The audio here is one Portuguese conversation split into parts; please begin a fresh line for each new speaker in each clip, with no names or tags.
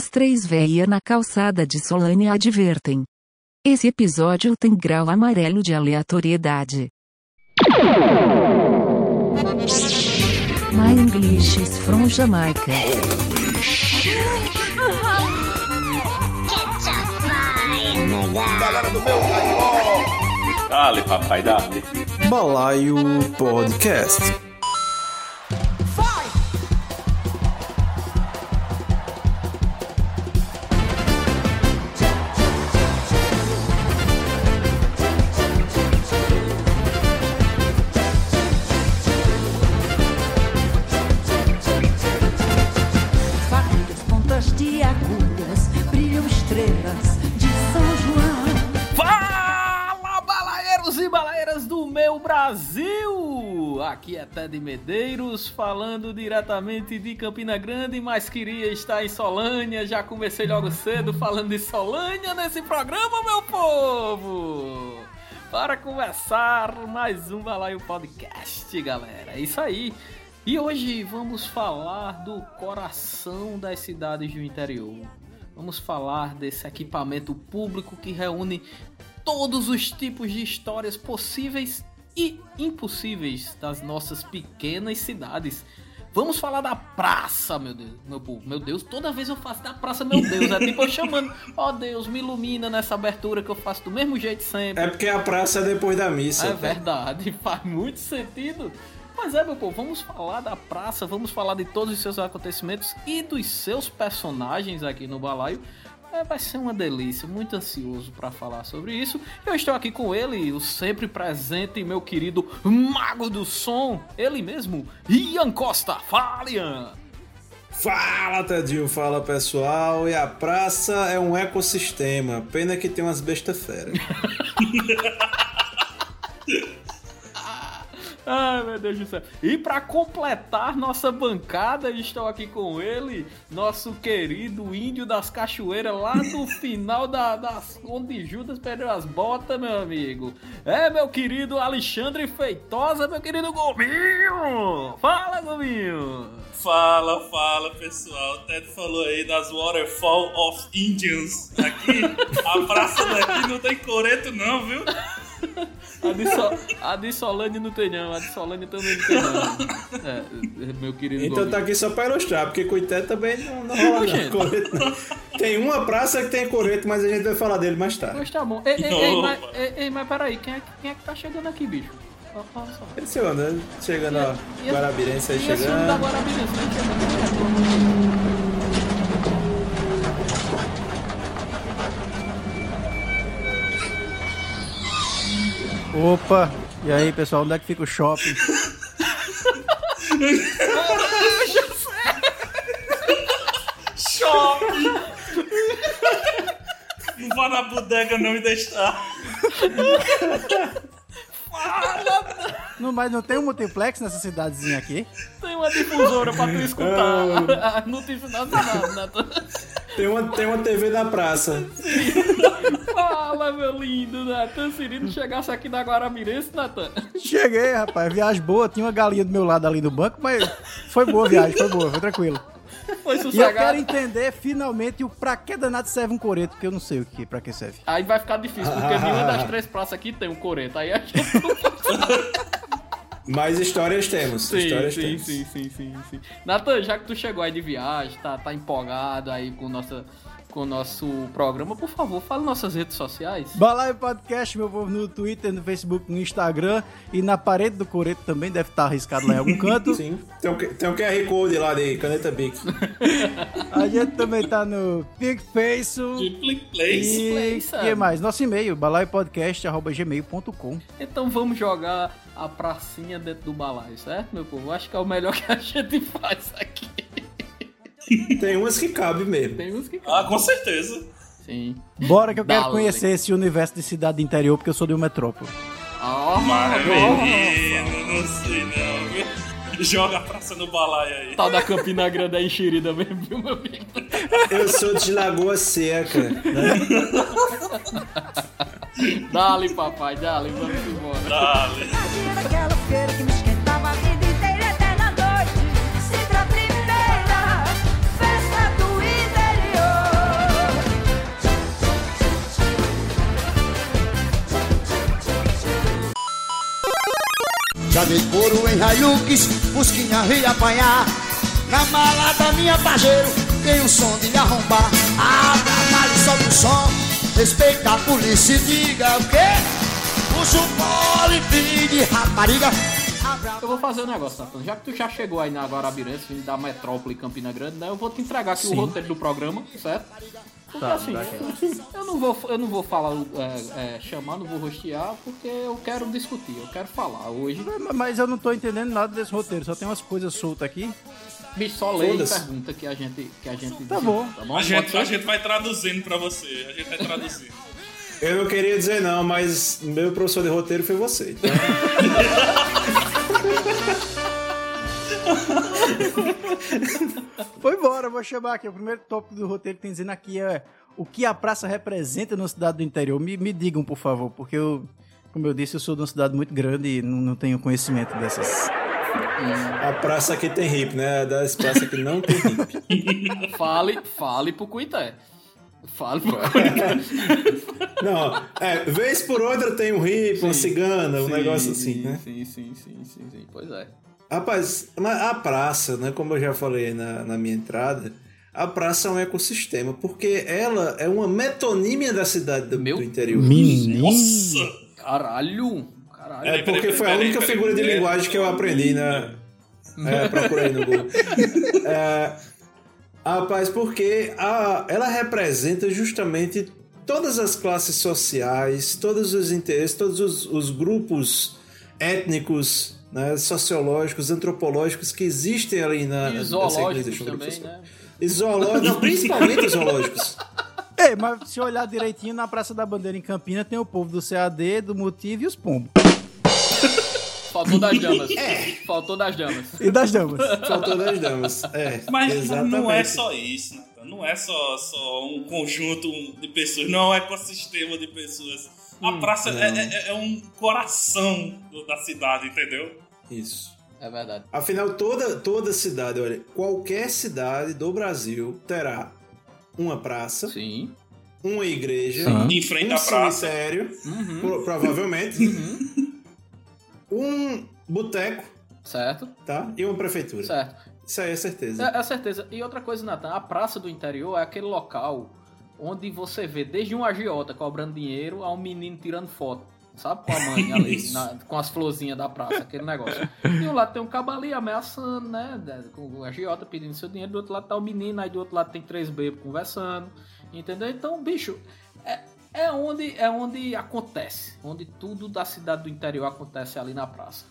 As três véias na calçada de Solânia advertem. Esse episódio tem grau amarelo de aleatoriedade. My English is from Jamaica.
Galera do meu!
Dale, papai, dale.
Balaio Podcast.
Estrelas de São João.
Fala, balaeiros e balaeiras do meu Brasil! Aqui é Ted Medeiros, falando diretamente de Campina Grande, mas queria estar em Solânia. Já comecei logo cedo falando de Solânia nesse programa, meu povo! Para começar mais um Balaio Podcast, galera. É isso aí. E hoje vamos falar do coração das cidades do interior. Vamos falar desse equipamento público que reúne todos os tipos de histórias possíveis e impossíveis das nossas pequenas cidades. Vamos falar da praça, meu Deus, meu povo. Meu Deus, toda vez eu faço da praça, meu Deus. É tipo eu chamando, ó Deus, me ilumina nessa abertura que eu faço do mesmo jeito sempre.
É porque a praça é depois da missa.
É verdade, faz muito sentido. Mas é, meu povo, vamos falar da praça, vamos falar de todos os seus acontecimentos e dos seus personagens aqui no balaio. É, vai ser uma delícia, muito ansioso para falar sobre isso. Eu estou aqui com ele, o sempre presente, meu querido mago do som, ele mesmo, Ian Costa. Fala, Ian!
Fala, Tadinho, fala pessoal. E a praça é um ecossistema. Pena que tem umas bestas fera.
Ai, meu Deus do céu. E para completar nossa bancada, estou aqui com ele, nosso querido índio das cachoeiras, lá do final da, das onde Judas perdeu as botas, meu amigo. É, meu querido Alexandre Feitosa, meu querido Gominho. Fala, Gominho.
Fala, fala pessoal. O Ted falou aí das Waterfall of Indians. Aqui, a praça daqui não tem coreto, não, viu?
A de, so, a de Solane não tem não, a de Solane também não tem não. É, meu querido
Então
Gominho.
tá aqui só pra ilustrar, porque Coité também não, não rola
Gente.
não. Coreto não. Tem uma praça que tem coreto, mas a gente vai falar dele mais tarde.
Pois tá bom. Ei, ei, ei, mas, ei, ei, mas peraí, quem é, que- quem é que tá chegando aqui, bicho?
Esse ano, chegando ó,
E
Guarabirense aí
e esse homem da
chegando.
Guarabirense, né? Chegando, pelo
Opa! E aí, pessoal, onde é que fica o shopping?
Shopping! Não vá na bodega não e deixar.
Não, mas não tem um multiplex nessa cidadezinha aqui?
Tem uma difusora pra tu escutar a notícia nacional, Natan.
Tem uma, tem uma TV na praça.
Fala, meu lindo, Natan. Se não chegasse aqui na Guarabirense, Natan.
Cheguei, rapaz. Viagem boa. Tinha uma galinha do meu lado ali do banco, mas foi boa a viagem, foi boa, foi tranquilo.
Foi
E eu quero entender finalmente o pra que danado serve um coreto, porque eu não sei o que, pra que serve.
Aí vai ficar difícil, porque nenhuma das três praças aqui tem um coreto. Aí a gente
Mas histórias temos.
Sim,
histórias
sim,
temos.
sim, sim, sim, sim. Natan, já que tu chegou aí de viagem, tá, tá empolgado aí com, nossa, com o nosso programa, por favor, fala nossas redes sociais.
Balaio Podcast, meu povo, no Twitter, no Facebook, no Instagram e na parede do coreto também deve estar arriscado lá em algum canto.
Sim. Tem um, tem um QR Code lá de caneta Bic.
A gente também tá no PicFace. E
Play,
o que mais? Nosso e-mail, balaiopodcast.gmail.com
Então vamos jogar a pracinha dentro do balaio, certo, meu povo? Acho que é o melhor que a gente faz aqui.
Tem umas que cabe mesmo.
Tem uns que.
Ah, com certeza.
Sim.
Bora que eu quero
Dale.
conhecer esse universo de cidade do interior, porque eu sou de uma metrópole.
Ah,
Mas, menino, não sei não, viu? Joga a praça no balaio aí.
Tal da Campina Grande é enxerida mesmo, viu, meu amigo?
Eu sou de Lagoa Seca. Né?
Dale, papai, dale, vamos embora.
Dale.
Já dei couro em Hilux, Fusquinha vi apanhar Na mala da minha pajeiro tem um som de me arrombar Abra a mala e sobe o som Respeita a polícia e diga o quê? Puxa o pole, de rapariga
Eu vou fazer um negócio, Nathan. Já que tu já chegou aí na Guarabirense, vindo da metrópole Campina Grande, né? Eu vou te entregar aqui o roteiro do programa, certo? Porque
Tá,
assim,
dá
eu não vou, eu não vou falar, é, é, chamar, não vou rostear, porque eu quero discutir, eu quero falar hoje.
Mas- Mas eu não tô entendendo nada desse roteiro, só tem umas coisas soltas aqui.
Bicho, só lê e pergunta que a gente, que a gente
Tá
diz,
bom.
Tá bom?
A gente, a gente vai traduzindo pra você. A gente vai traduzindo.
Eu não queria dizer não, mas meu professor de roteiro foi você. Então,
Foi embora, vou chamar aqui. O primeiro tópico do roteiro que tem dizendo aqui é o que a praça representa na cidade do interior. Me, me digam, por favor, porque eu, como eu disse, eu sou de uma cidade muito grande e não, não tenho conhecimento dessas.
a praça aqui tem hip, né? Das praças que não tem hip.
Fale, fale pro Cuité. Fale pro Cuité.
Não, é, vez por outra tem um hip, uma cigana, um
Sim,
negócio assim,
sim,
né?
Sim, sim, sim, sim, sim, pois é.
Rapaz, mas a praça, né, como eu já falei na, na minha entrada, a praça é um ecossistema, porque ela é uma metonímia da cidade do,
Meu
do interior.
Menino!
Nossa!
Caralho! Caralho.
É porque foi a única figura de linguagem que eu aprendi na. É, procurei no Google. É, rapaz, porque a, ela representa justamente todas as classes sociais, todos os interesses, todos os, os grupos étnicos, né, sociológicos, antropológicos que existem ali na.
E
nessa
zoológicos também, né?
E zoológicos, não, principalmente os zoológicos.
Ei, mas se olhar direitinho, na Praça da Bandeira em Campina tem o povo do CAD, do Motivo e os pombos.
Faltou das damas.
É.
Faltou das damas.
E das damas.
Faltou das damas. É,
Mas
exatamente.
não é só isso, Nathan. Não é só, só um conjunto de pessoas, não é um ecossistema de pessoas. A praça é, é- é um coração da cidade, entendeu?
Isso.
É verdade.
Afinal, toda, toda cidade, olha, qualquer cidade do Brasil terá uma praça,
Sim.
uma igreja,
Sim.
Em frente
um
à praça.
cemitério,
Uhum.
pro- provavelmente, um boteco,
Certo?
tá? E uma prefeitura.
Certo.
Isso aí é certeza.
É, é certeza. E outra coisa, Natan, a praça do interior é aquele local onde você vê desde um agiota cobrando dinheiro a um menino tirando foto. Sabe? Com a mãe ali, na- com as florzinhas da praça, aquele negócio. E um lado tem um cabo ali ameaçando, né? Com o agiota pedindo seu dinheiro, do outro lado tá o menino, aí do outro lado tem três bebês conversando. Entendeu? Então, bicho, é, é, onde, é onde acontece. Onde tudo da cidade do interior acontece ali na praça.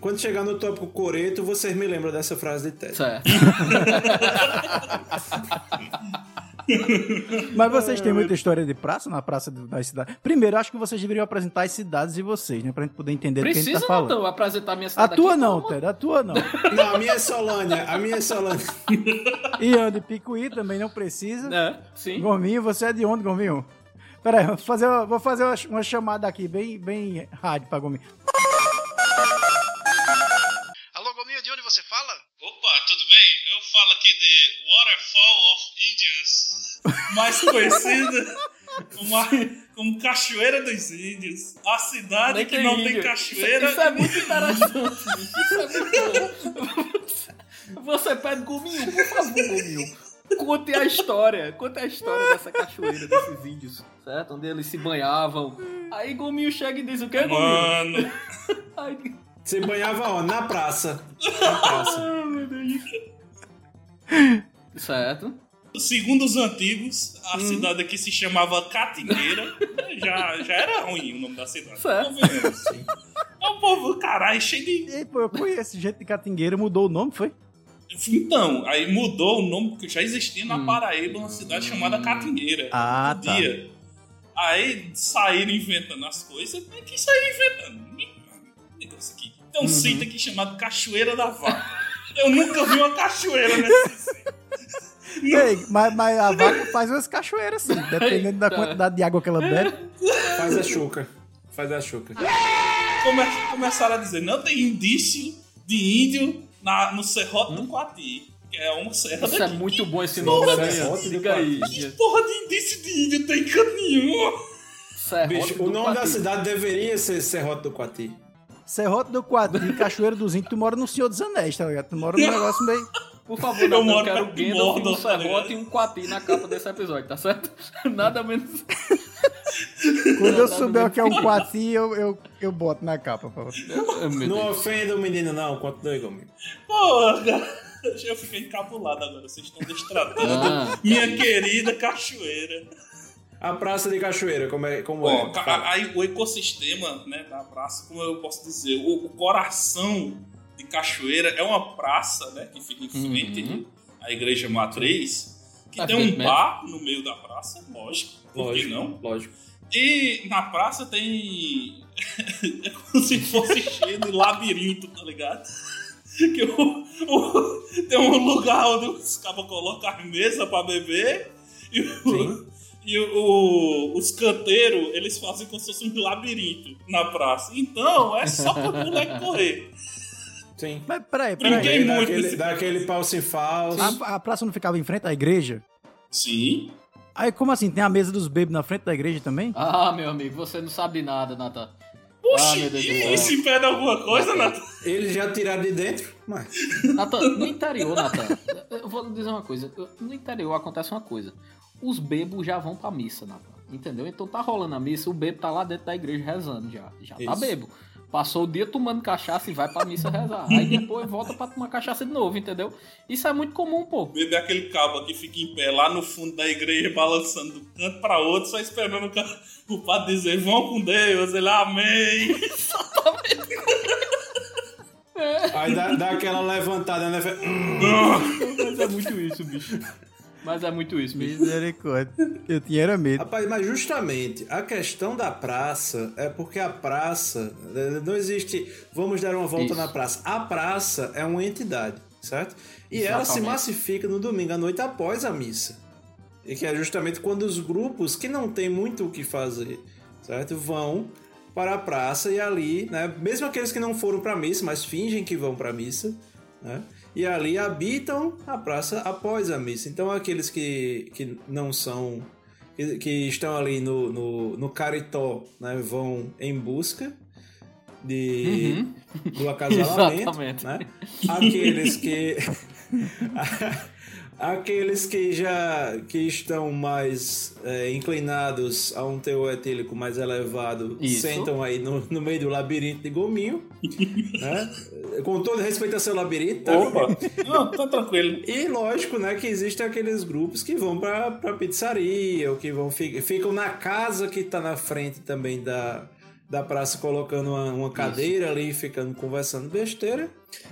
Quando chegar no tópico coreto, vocês me lembram dessa frase de Ted.
Certo.
Mas vocês têm muita história de praça na praça do- das cidades. Primeiro, acho que vocês deveriam apresentar as cidades de vocês, né? Pra gente poder entender do que a gente
Precisa,
tá falando.
Natan, apresentar minha
A
cidade
tua
aqui?
não,
Como?
Ted, a tua não.
Não, a minha é Solânia, a minha é Solânia.
Ian de Picuí também não precisa.
É, sim.
Gominho, você é de onde, Gominho? Pera aí, vou fazer, uma- vou fazer uma chamada aqui, bem, bem rádio pra Gominho.
Alô, Gominho, de onde você fala?
Opa, tudo bem? Eu falo aqui de Waterfall of Indians, mais conhecida como, a- como Cachoeira dos Índios. A cidade
Nem
que não tem cachoeira.
Isso, isso é muito interessante. Isso é muito. Você pede Gominho, por favor, Gominho. Conte a história. Conte a história dessa cachoeira, desses índios, certo? Onde eles se banhavam. Aí Gominho chega e diz o quê, Gominho?
Mano,
Aí,
Se banhava onde? Na praça. Na praça.
certo.
Segundo os antigos, a
Hum.
cidade aqui se chamava Catingueira. já, já era ruim o nome da cidade.
Certo.
É um povo, caralho, cheio de.
E, pô, eu conheço gente de Catingueira, mudou o nome, foi?
Então, aí mudou o nome, porque já existia na Paraíba uma cidade chamada Catingueira.
Ah,
Um
tá.
dia. Aí saíram inventando as coisas. Mas que saíram inventando? Negócio aqui. Tem um sítio aqui chamado Cachoeira da Vaca. Eu nunca vi uma cachoeira nesse sítio.
Ei, mas, mas a vaca faz umas cachoeiras, sim, dependendo da quantidade de água que ela bebe.
Faz a chuca. Faz a chuca.
Come- começaram a dizer, não tem indício de índio na, no Serrote do Coati. Que é uma serra
Isso é
daqui.
muito bom esse nome, né,
Serrote do
Diga aí.
Que porra de indício de índio tem canto nenhum?
Serrote
Bicho,
do
o nome da
Quati.
cidade deveria ser Serrote do Coati.
Serrote do Quadrinho, Cachoeira dos Índios, tu mora no Senhor dos Anéis, tá ligado? Tu mora num negócio meio...
Por favor, Natan, eu,
moro
quero
perto
o
de
Gandalf, um
Mordor, tá
Serrote e um Quati na capa desse episódio, tá certo? Nada menos...
Quando eu souber o que é um Quati, eu, eu, eu boto na capa,
meu
Não ofenda o menino, não. Continue comigo.
Porra, cara. Eu fiquei encabulado agora. Vocês estão destratando
Ah.
minha querida cachoeira.
A Praça de Cachoeira, como é? Como
Ó,
é? Fala.
aí o ecossistema né, da praça, como eu posso dizer, o, o coração Cachoeira é uma praça né, que fica em frente
Uhum.
à igreja matriz, que tem um
Evidentemente.
bar no meio da praça, lógico, por
Lógico,
que não?
Lógico.
E na praça tem. é como se fosse cheio de labirinto, tá ligado? Que o, o- tem um lugar onde os cabas colocam as mesas pra beber e, o- e o- os canteiros eles fazem como se fosse um labirinto na praça. Então é só pro moleque correr.
Sim.
Mas peraí,
Brinquei
peraí.
Aí
muito
daquele,
nesse-
daquele falso em falso.
A, a praça não ficava em frente à igreja?
Sim.
Aí como assim? Tem a mesa dos bebês na frente da igreja também?
Ah, meu amigo, você não sabe nada, Natan. Ah,
Oxi, e
céu.
isso impede alguma coisa, Nathan?
Eles já tiraram de dentro, mas.
Natan, no interior, Natan, eu vou dizer uma coisa. No interior acontece uma coisa. Os bebos já vão pra missa, Natan. Entendeu? Então tá rolando a missa, o bebo tá lá dentro da igreja rezando já. Já tá
Isso.
bebo. Passou o dia tomando cachaça e vai pra missa rezar. Aí depois volta pra tomar cachaça de novo, entendeu? Isso é muito comum, pô.
Beber aquele cabo que fica em pé lá no fundo da igreja, balançando de um canto pra outro, só esperando o, ca- o padre dizer: Vão com Deus, ele amém.
Aí dá, dá aquela levantada, né? Hum.
Mas é muito isso, bicho. Mas é muito isso, bicho.
Misericórdia. Eu tinha era medo.
Rapaz, mas justamente a questão da praça é porque a praça eh, não existe. Vamos dar uma volta
Isso.
na praça. A praça é uma entidade, certo? E ela se
Exatamente.
massifica no domingo à noite após a missa. E que é justamente quando os grupos que não tem muito o que fazer, certo? Vão para a praça e ali, né? Mesmo aqueles que não foram para a missa, mas fingem que vão para a missa, né? E ali habitam a praça após a missa. Então aqueles que, que não são que, que estão ali no, no, no caritó, né, vão em busca de, do acasalamento, né? Aqueles que aqueles que já que estão mais é, inclinados a um teor etílico mais elevado
Isso.
sentam aí no, no meio do labirinto de gominho, né? Com todo respeito ao seu labirinto, tá?
Opa, não, tá tranquilo.
E lógico, né, que existem aqueles grupos que vão pra, pra pizzaria, ou que vão fi- ficam na casa que tá na frente também da, da praça, colocando uma, uma cadeira ali, ficando conversando besteira.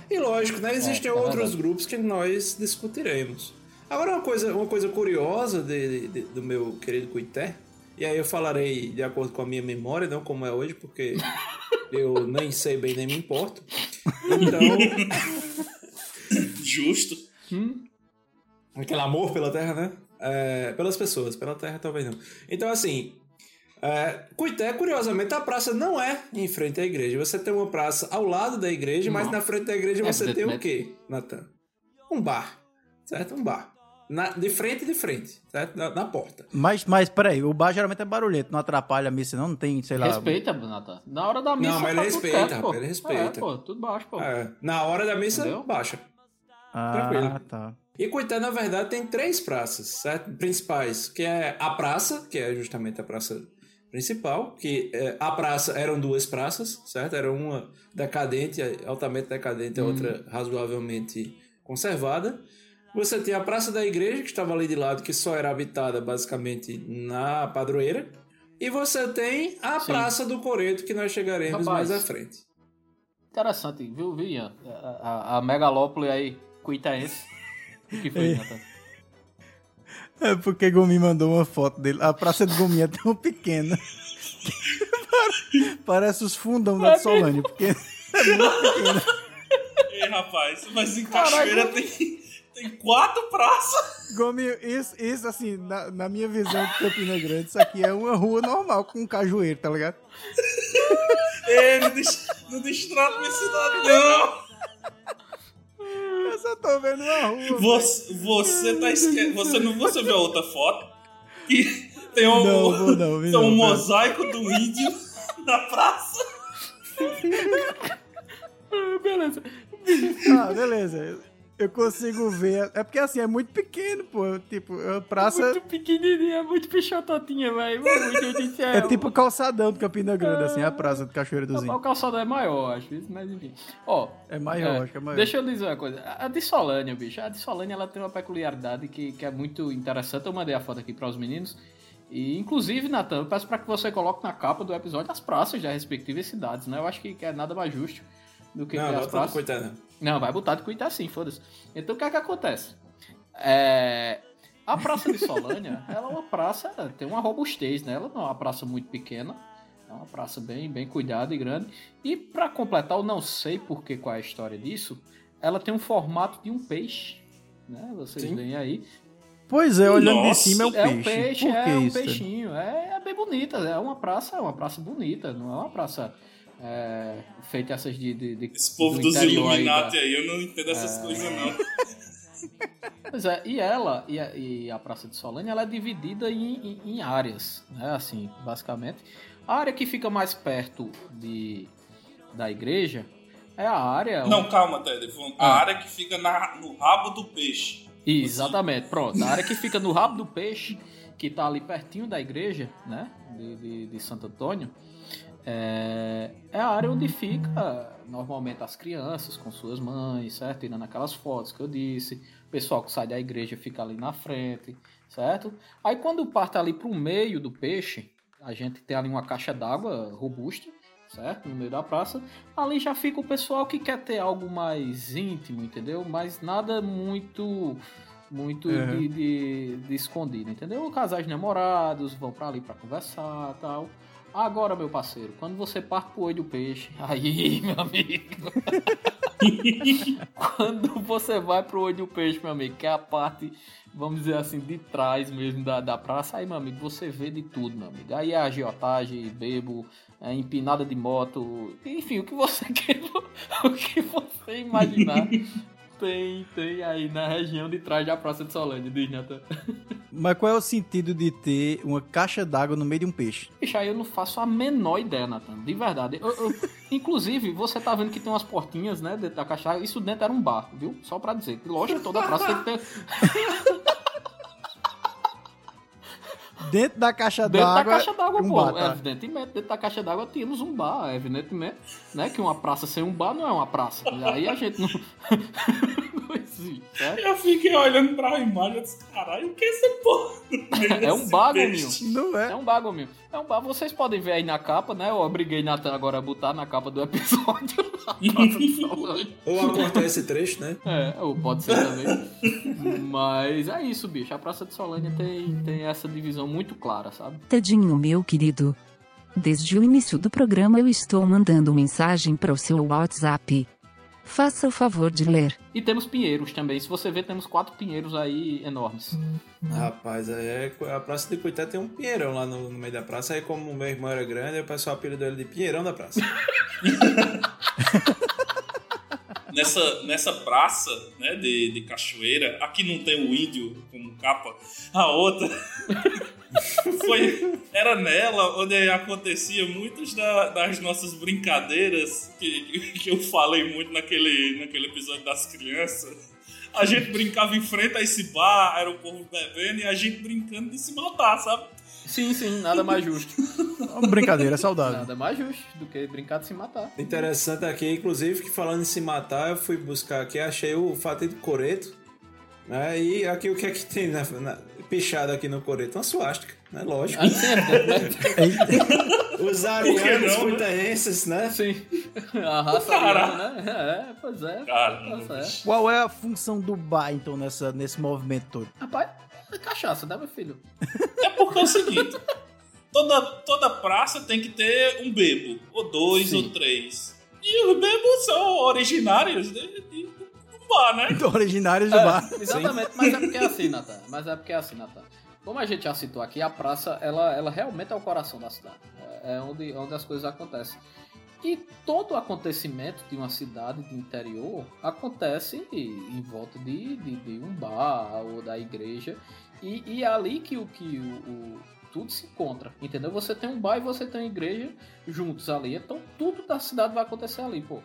E lógico, né, existem
é
outros
verdade.
grupos que nós discutiremos. Agora, uma coisa, uma coisa curiosa de- de- do meu querido Cuité, e aí eu falarei de acordo com a minha memória, não como é hoje, porque eu nem sei bem, nem me importo. Então,
Justo.
Aquele amor pela terra, né? É, pelas pessoas, pela terra talvez não. Então, assim, é, Cuité, curiosamente, a praça não é em frente à igreja. Você tem uma praça ao lado da igreja, mas
Não.
na frente da igreja você tem o quê, Natan? Um bar, certo? Um bar. Na- de frente de frente, certo? Na, na porta.
Mas, mas peraí, o bar geralmente é barulhento, não atrapalha a missa, não? Não tem, sei lá.
Respeita, Natan. Na hora da missa.
Não, mas ele
tá tudo
respeita,
pô.
rapaz, ele respeita.
É, pô, tudo baixo, pô.
É, na hora da missa,
Entendeu?
baixa.
Ah,
tranquilo.
tá.
E Cuité, na verdade, tem três praças, certo? Principais, que é a praça, que é justamente a praça principal, que é, a praça eram duas praças, certo? Era uma decadente, altamente decadente, a outra razoavelmente conservada. Você tem a Praça da Igreja, que estava ali de lado, que só era habitada basicamente na padroeira. E você tem a
Sim.
Praça do Coreto, que nós chegaremos
Rapaz.
mais à frente.
Interessante, viu, viu, Ian? A, a, a megalópole aí, cuitaense. O que foi, Natan?
É porque Gomi mandou uma foto dele. A praça de Gomi é tão pequena. que Parece os fundão da Solane, porque é muito pequena.
Ei, rapaz, mas em Cachoeira tem, tem quatro praças.
Gomi, isso, isso assim, na, na minha visão de Campina Grande, isso aqui é uma rua normal com um cajueiro, tá ligado?
Ei, não, des, não destrata minha cidade, não.
Eu só tô vendo uma rua.
Você, você tá esque... Você não você viu a outra foto? Que tem um,
Não, não,
tem um mosaico do índio na praça.
Ah, Beleza.
Ah, beleza. Eu consigo ver. É porque assim, é muito pequeno, pô. Tipo, é uma praça.
Muito pequenininha, é muito pichototinha, velho. Céu.
É tipo o calçadão do Campina Grande, assim, a praça do Cachoeira do
O
Zinho.
calçado é maior, acho isso, mas enfim. Ó,
É maior,
É,
acho que é maior.
Deixa eu dizer uma coisa. A de Solânia, bicho. A de Solânia ela tem uma peculiaridade que, que é muito interessante. Eu mandei a foto aqui para os meninos. E, inclusive, Natan, eu peço para que você coloque na capa do episódio as praças das respectivas cidades, né? Eu acho que, que é nada mais justo do que
Não,
as
no
praças.
coitado. não.
Não, vai botar de cuidar sim, foda-se. Então o que é que acontece? É, A Praça de Solânia, ela é uma praça, tem uma robustez, né? Ela não é uma praça muito pequena, é uma praça bem, bem cuidada e grande. E para completar, eu não sei por que qual é a história disso, ela tem um formato de um peixe, né? Vocês
Sim.
veem aí.
Pois é, olhando de cima é um
É
peixe.
um peixe,
Por que
é um
isso?
peixinho. É, é bem bonita, é uma praça, é uma praça bonita, não é uma praça é, feita essas de, de, de
Esse povo
do
dos
interior aí
Illuminati
da-
aí, eu não entendo essas coisas, não.
Pois é, e ela, e a, e a Praça de Solânia, ela é dividida em, em, em áreas, né? Assim, basicamente. A área que fica mais perto de, da igreja é a área.
Não, calma, Ted. A
Ah.
área que fica na- no rabo do peixe.
Exatamente, pronto. A área que fica no rabo do peixe, que tá ali pertinho da igreja, né? De, de, de Santo Antônio, é, é a área onde fica normalmente as crianças com suas mães, certo? Tirando aquelas fotos que eu disse. O pessoal que sai da igreja fica ali na frente, certo? Aí quando parte ali pro meio do peixe, a gente tem ali uma caixa d'água robusta, certo? No meio da praça. Ali já fica o pessoal que quer ter algo mais íntimo, entendeu? Mas nada muito muito
Uhum.
de, de, de escondido, entendeu? Casais namorados vão pra ali pra conversar tal. Agora, meu parceiro, quando você parte pro olho do peixe, aí, meu amigo. quando você vai pro olho do peixe, meu amigo, que é a parte, vamos dizer assim, de trás mesmo da, da praça, aí, meu amigo, você vê de tudo, meu amigo. Aí é agiotagem, bebo, é empinada de moto, enfim, o que você quer, o que você imaginar. Tem, tem aí na região de trás da Praça de Solândia, diz Nathan.
Mas qual é o sentido de ter uma caixa d'água no meio de um peixe?
Bicho, aí eu não faço a menor ideia, Nathan. De verdade. Eu- eu- inclusive, você tá vendo que tem umas portinhas, né, dentro da caixa. Isso dentro era um bar, viu? Só pra dizer. Que lógico, toda praça tem que ter.
Dentro da caixa
Dentro da
d'água.
caixa d'água,
um
pô.
bar, tá?
Evidentemente, dentro da caixa d'água tínhamos um bar, evidentemente. Né? Que uma praça sem um bar não é uma praça. Aí a gente não. não existe, certo?
Eu fiquei olhando pra imagem e disse, caralho, o que é essa porra?
É um bago, meu.
Não
É
é?
um bago meu. É um bago. Vocês podem ver aí na capa, né? Eu obriguei Nathan agora a botar na capa do episódio. Solândia.
Ou a cortar esse trecho, né?
É, ou pode ser também. Mas é isso, bicho. A Praça de Solânia tem, tem essa divisão muito clara, sabe?
Tadinho meu querido. Desde o início do programa eu estou mandando mensagem para o seu WhatsApp. Faça o favor de ler.
E temos pinheiros também. Se você ver, temos quatro pinheiros aí enormes.
Rapaz, aí é, a Praça de Coitá tem um pinheirão lá no, no meio da praça. Aí, como o meu irmão era grande, o pessoal apelidou ele de Pinheirão da Praça.
Nessa, nessa praça, né, de, de cachoeira, aqui não tem o índio como capa, a outra foi, era nela onde acontecia muitas da- das nossas brincadeiras que, que eu falei muito naquele, naquele episódio das crianças. A gente brincava em frente a esse bar, era o povo bebendo e a gente brincando de se matar, sabe?
Sim, sim, nada mais justo.
Brincadeira saudável.
Nada mais justo do que brincar de se matar.
Interessante aqui, inclusive, que falando em se matar, eu fui buscar aqui, achei o fato de coreto. Né? E aqui o que é que tem na, na- pichado aqui no coreto? Uma suástica, né? Lógico.
Aí sempre, né?
Os arianos
não, né?
né?
Sim. A raça
Cara.
ariana, né? É, pois é.
Cara,
Tá certo.
Qual é a função do bar, então, nessa, nesse movimento todo?
Rapaz, é cachaça, né, meu filho?
É porque é o seguinte: toda, toda praça tem que ter um bebo, ou dois,
Sim.
ou três. E os bebos são originários de, de, do bar, né?
Originários do
É,
bar.
Exatamente, mas é porque é assim, Natan. Mas é porque é assim, Natan. Como a gente já citou aqui, a praça, ela, ela realmente é o coração da cidade. É é onde, onde as coisas acontecem. E todo acontecimento de uma cidade de interior acontece em volta de, de, de um bar ou da igreja. E, e é ali que, o, que o, o- tudo se encontra, entendeu? Você tem um bar e você tem uma igreja juntos ali, então tudo da cidade vai acontecer ali, pô.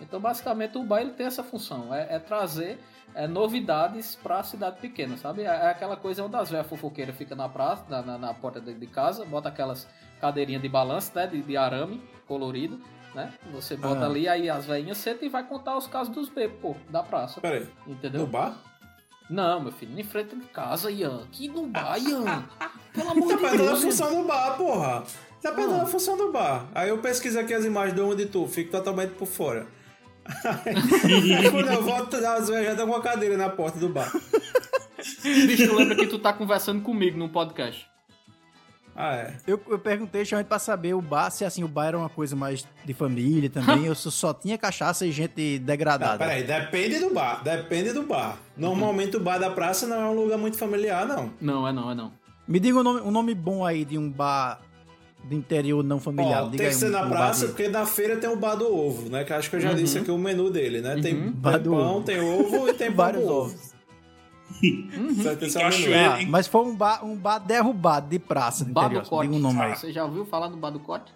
Então, basicamente, o bar ele tem essa função, é, é trazer é, novidades para a cidade pequena, sabe? É, é aquela coisa onde as velhas fofoqueiras ficam na praça, na, na, na porta de, de casa, bota aquelas cadeirinhas de balanço, né? De, de arame colorido, né? Você bota
Ah.
ali, aí as velhinhas sentam e vai contar os casos dos bebês, pô, da praça.
Peraí,
Entendeu?
no bar?
Não, meu filho, em frente de casa, Ian. Que no bar, Ian. Pelo amor
Tá
de
perdendo a
Deus. Ian.
função do bar, porra. Tá perdendo
Ah.
a função do bar. Aí eu pesquiso aqui as imagens de onde tu, fico totalmente por fora. Aí, quando eu volto, as velhas já estão com a cadeira na porta do bar.
Bicho, tu lembra que tu tá conversando comigo num podcast?
Ah, é.
Eu, eu perguntei justamente pra saber o bar, se assim, o bar era uma coisa mais de família também, ou se só tinha cachaça e gente degradada.
peraí, depende do bar, depende do bar. Normalmente o bar da praça não é um lugar muito familiar, não.
Não, é não, é não.
Me diga um nome, um nome bom aí de um bar do interior não familiar.
Ó,
Diga
tem que ser
um-
na
um
praça, porque na feira tem o bar do ovo, né? Que acho que eu já disse aqui o menu dele, né? Tem, tem
Bar do
pão,
ovo.
tem ovo e tem
Vários ovos.
Menu.
Cachoeira.
Ah, mas foi um bar, um bar derrubado de praça do
Bar
interior.
do Cote.
Diga um nome aí.
Você já ouviu falar no Bar do Cote?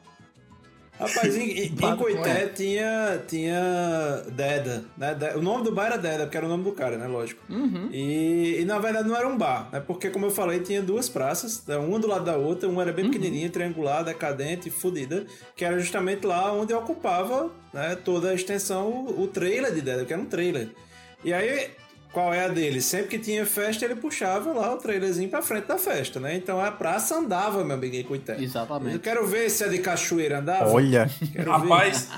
Rapaz, em, em,
do
Coité tinha, tinha Deda, né? O nome do bar era Deda, porque era o nome do cara, né? Lógico.
Uhum.
E, e, na verdade não era um bar, né? Porque, como eu falei, tinha duas praças, né? uma do lado da outra, uma era bem pequenininha, triangular, decadente, fodida, que era justamente lá onde ocupava né, toda a extensão, o, o trailer de Deda, que era um trailer. E aí, qual é a dele? Sempre que tinha festa, ele puxava lá o trailerzinho pra frente da festa, né? Então a praça andava, meu amigo, em Coité. Eu
Exatamente.
quero ver se a de Cachoeira andava.
Olha,
Quero
Rapaz,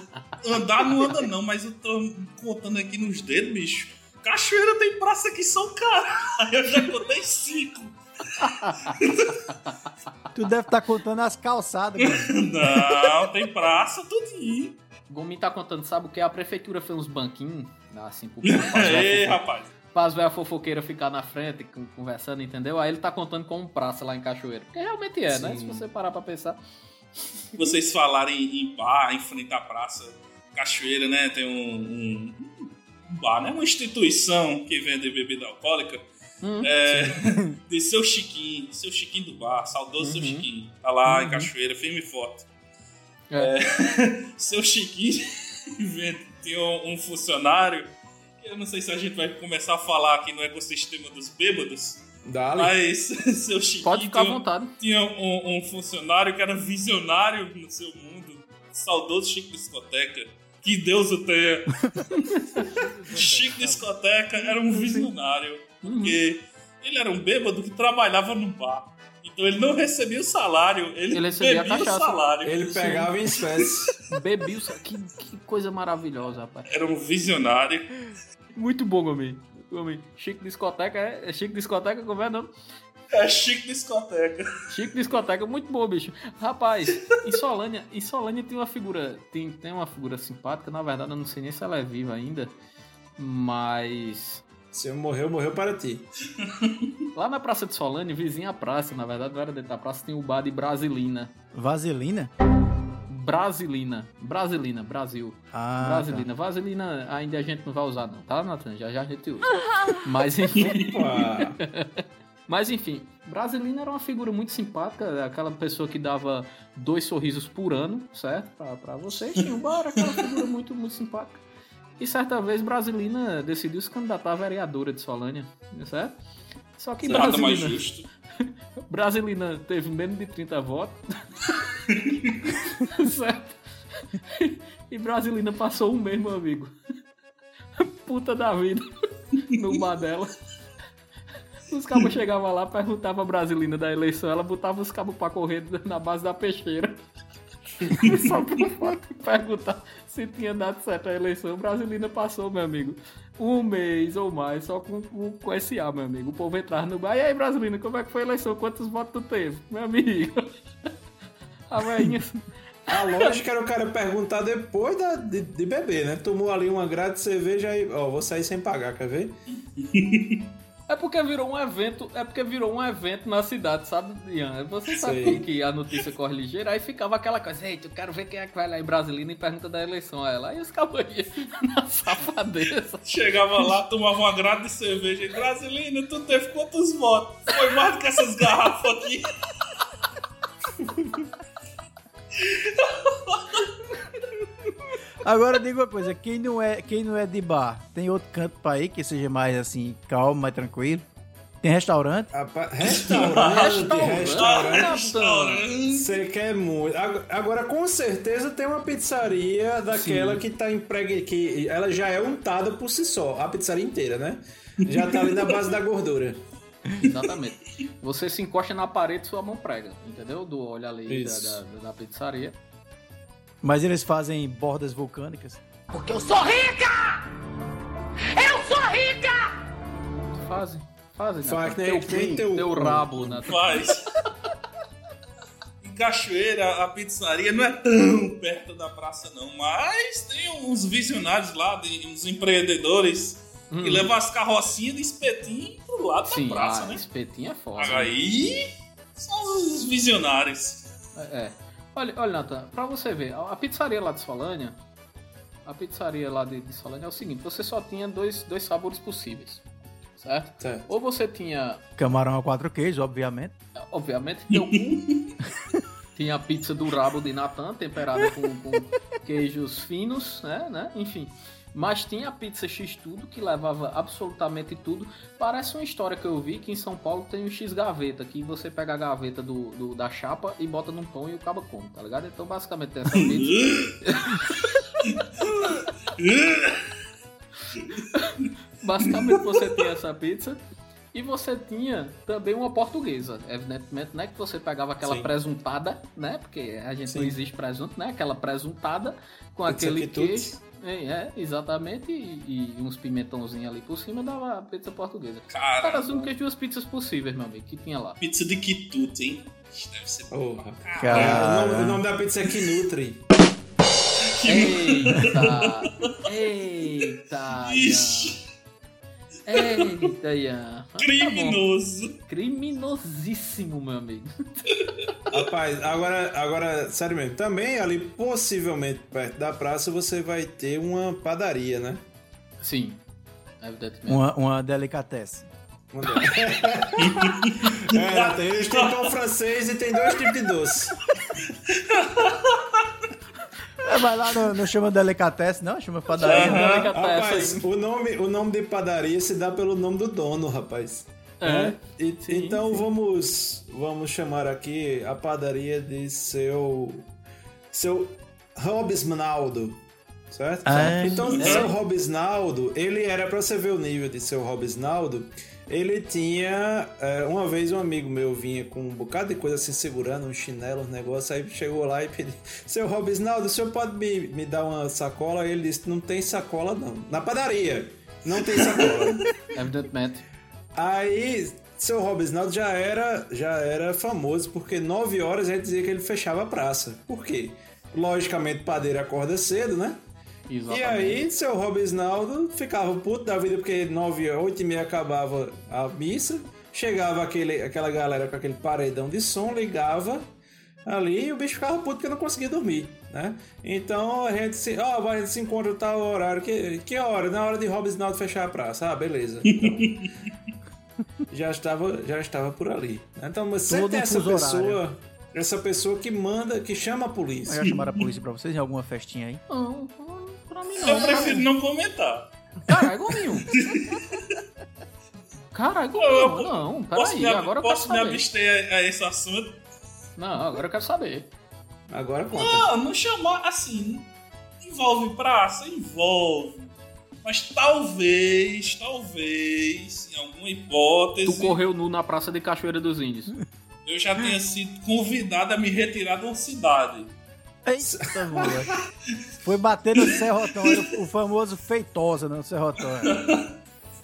andar não anda não, mas eu tô contando aqui nos dedos, bicho. Cachoeira tem praça que são caralho. Eu já contei cinco.
tu deve estar contando as calçadas, mano.
Não, tem praça tudinho.
Gomin tá contando, sabe o que? A prefeitura fez uns banquinhos, assim, pro
Ei, rapaz.
Fofo- velhas fofoqueiras ficar na frente, con- conversando, entendeu? Aí ele tá contando como praça lá em Cachoeiro. Porque realmente é, né?
Sim.
Se você parar pra pensar.
Vocês falarem em bar, em frente à praça Cachoeira, né? Tem um, um, um bar, né? Uma instituição que vende bebida alcoólica.
Hum,
É, de seu Chiquinho, seu Chiquinho do bar, saudoso seu
Uhum.
Chiquinho. Tá lá em
Uhum.
Cachoeira, firme e forte.
É.
Seu Chiquinho tinha um, um funcionário. Eu não sei se a gente vai começar a falar aqui no ecossistema dos bêbados,
Dale.
mas seu Chiquinho
Pode ficar à
tinha,
vontade.
tinha um, um funcionário que era visionário no seu mundo, saudoso Chico Discoteca. Que Deus o tenha. Chico Discoteca era um visionário, porque ele era um bêbado que trabalhava no bar. Então ele não recebia o salário, ele,
Ele recebia a
bebia o salário.
Ele pegava em espécie.
Bebi o... Que, que coisa maravilhosa, rapaz.
Era um visionário.
Muito bom, Gomin. Gomin. Chico Discoteca, é? É Chico Discoteca, como é o nome?
É Chico Discoteca.
Chico Discoteca, muito bom, bicho. Rapaz, em Solânia, em Solânia tem uma figura, tem, tem uma figura simpática, na verdade eu não sei nem se ela é viva ainda, mas
Se morreu, morreu para ti.
lá na Praça de Solânia, vizinha à praça, na verdade não era dentro da praça, tem o bar de Brasilina.
Vaselina?
Brasilina, Brasilina, Brasil.
Ah,
Brasilina, Vaselina ainda a gente não vai usar não, tá, Nathan? Já já a gente usa. Mas enfim... Mas enfim, Brasilina era uma figura muito simpática, aquela pessoa que dava dois sorrisos por ano, certo? Pra, pra vocês. Sim, o bar era aquela figura muito, muito simpática. E certa vez Brasilina decidiu se candidatar a vereadora de Solânia, certo? Só que
Nada mais
Brasilina,
justo.
Brasilina teve menos de 30 votos. certo? E Brasilina passou um mês, meu amigo. Puta da vida. No bar dela. Os cabos chegavam lá, perguntavam a Brasilina da eleição, ela botava os cabos pra correr na base da peixeira. Só por foto e perguntar se tinha dado certo a eleição. Brasilina passou, meu amigo. Um mês ou mais, só com, com, com SA, meu amigo. O povo entrava no bar. E aí, Brasilina, como é que foi a eleição? Quantos votos tu teve? Meu amigo. A velhinha.
A lógica era o cara perguntar depois da, de, de beber, né? Tomou ali uma grade de cerveja e, ó, vou sair sem pagar, quer ver?
É porque virou um evento, é porque virou um evento na cidade, sabe, Ian? Você sabe
Sei.
que, a notícia corre ligeira, aí ficava aquela coisa, eita, eu quero ver quem é que vai lá em Brasilina e pergunta da eleição a ela. Aí os cabos na safadeza.
Chegava lá, tomava uma grade de cerveja. E, Brasilina, tu teve quantos votos? Foi mais do que essas garrafas aqui.
Agora diga uma coisa, quem não é, quem não é de bar, tem outro canto pra ir que seja mais assim, calmo, mais tranquilo? Tem restaurante?
Rapaz, restaurante, restaurante.
Restaurante.
Você quer muito. Ag- Agora, com certeza, tem uma pizzaria daquela
Sim.
que tá empregue... que ela já é untada por si só, a pizzaria inteira, né? Já tá ali na base da gordura.
Exatamente. Você se encosta na parede sua mão prega, entendeu? Do olho ali da, da, da pizzaria.
Mas eles fazem bordas vulcânicas?
Porque eu sou rica! Eu sou rica!
Fazem, fazem.
Faz,
né?
né?
Teu,
Que nem
teu,
teu-
rabo, né?
Mas. Em Cachoeira, a pizzaria não é tão perto da praça, não. Mas tem uns visionários lá, de, uns empreendedores,
Hum.
que levam as carrocinhas de espetinho pro lado
Sim,
da praça,
ah,
né?
espetinho é foda.
Aí são os visionários.
É. é. Olha, olha, Nathan, pra você ver, a pizzaria lá de Solânia, a pizzaria lá de, de Solânia é o seguinte, você só tinha dois, dois sabores possíveis, certo?
Certo.
Ou você tinha,
Camarão a quatro queijos, obviamente.
obviamente, teu cu, tinha a pizza do rabo de Nathan, temperada com, com queijos finos, né, né, enfim. Mas tinha a pizza X tudo, que levava absolutamente tudo. Parece uma história que eu vi que em São Paulo tem um X gaveta, que você pega a gaveta do, do- da chapa e bota num pão e o cabo come, tá ligado? Então basicamente tem essa pizza. Basicamente você tinha essa pizza e você tinha também uma portuguesa, evidentemente, né? Que você pegava aquela
Sim.
presuntada, né? Porque a gente não
Sim.
existe presunto, né? Aquela presuntada com
Pizza
aquele queijo. É, é, exatamente, e, e uns pimentãozinhos ali por cima dava a pizza portuguesa. Era
Cara,
as únicas duas pizzas possíveis, meu amigo, que tinha lá.
pizza de quitute, hein? Deve ser bom caralho.
Cara.
É, o, nome, o nome da pizza é Kinutri.
Eita! Eita!
Ixi.
Eita, Ian. Tá
criminoso.
Criminosíssimo, meu amigo.
Rapaz, agora, agora, sério mesmo, também ali, possivelmente perto da praça, você vai ter uma padaria, né?
Sim, evidentemente.
Uma, uma delicatesse.
Uma delas. é, tem, eles têm pão francês e tem dois tipos de doce.
É, mas lá não, não chama delicatesse, não? Chama padaria.
Delicatesse
Rapaz, o nome, o nome de padaria se dá pelo nome do dono, rapaz.
É,
Né? E-
sim,
então
sim.
vamos vamos chamar aqui a padaria de seu seu Robisnaldo, certo?
Ah,
então
é?
seu Robisnaldo, ele era para você ver o nível de seu Robisnaldo, ele tinha é, uma vez um amigo meu vinha com um bocado de coisa assim segurando um chinelo, um negócio, aí chegou lá e pediu: "Seu Robisnaldo, o senhor pode me, me dar uma sacola?" Ele disse: "Não tem sacola não. Na padaria não tem sacola."
Evidentemente.
Aí, seu Robisnaldo já era, já era famoso, porque 9 horas a gente dizia que ele fechava a praça. Por quê? Logicamente, padeiro acorda cedo, né?
Exatamente.
E aí, seu Robisnaldo ficava puto da vida, porque 9, 8 e meia acabava a missa, chegava aquele, aquela galera com aquele paredão de som, ligava ali e o bicho ficava puto porque não conseguia dormir, né? Então a gente se, ó, a gente se encontra tal horário, que, que hora? Na hora de Robisnaldo fechar a praça. Ah, beleza. Então, já estava já estava por ali. Então, mas sempre
Todo
tem essa pessoa, essa pessoa que manda, que chama a
Mas
polícia.
Já chamaram a polícia pra vocês em alguma festinha aí?
Não, pra mim não.
Eu prefiro não comentar.
Caralho, gominho. Caralho, gominho. Não,
Posso,
peraí,
me,
agora eu quero
posso me
saber.
abster a, a esse assunto?
Não, agora eu quero saber.
Agora conta.
Não, não chamar assim. Envolve praça? Envolve. Mas talvez, talvez, em alguma hipótese,
Tu correu nu na praça de Cachoeira dos Índios.
eu já tenha sido convidado a me retirar de uma cidade.
Eita, moleque. Foi bater no serrotão, o famoso feitosa no serrotão.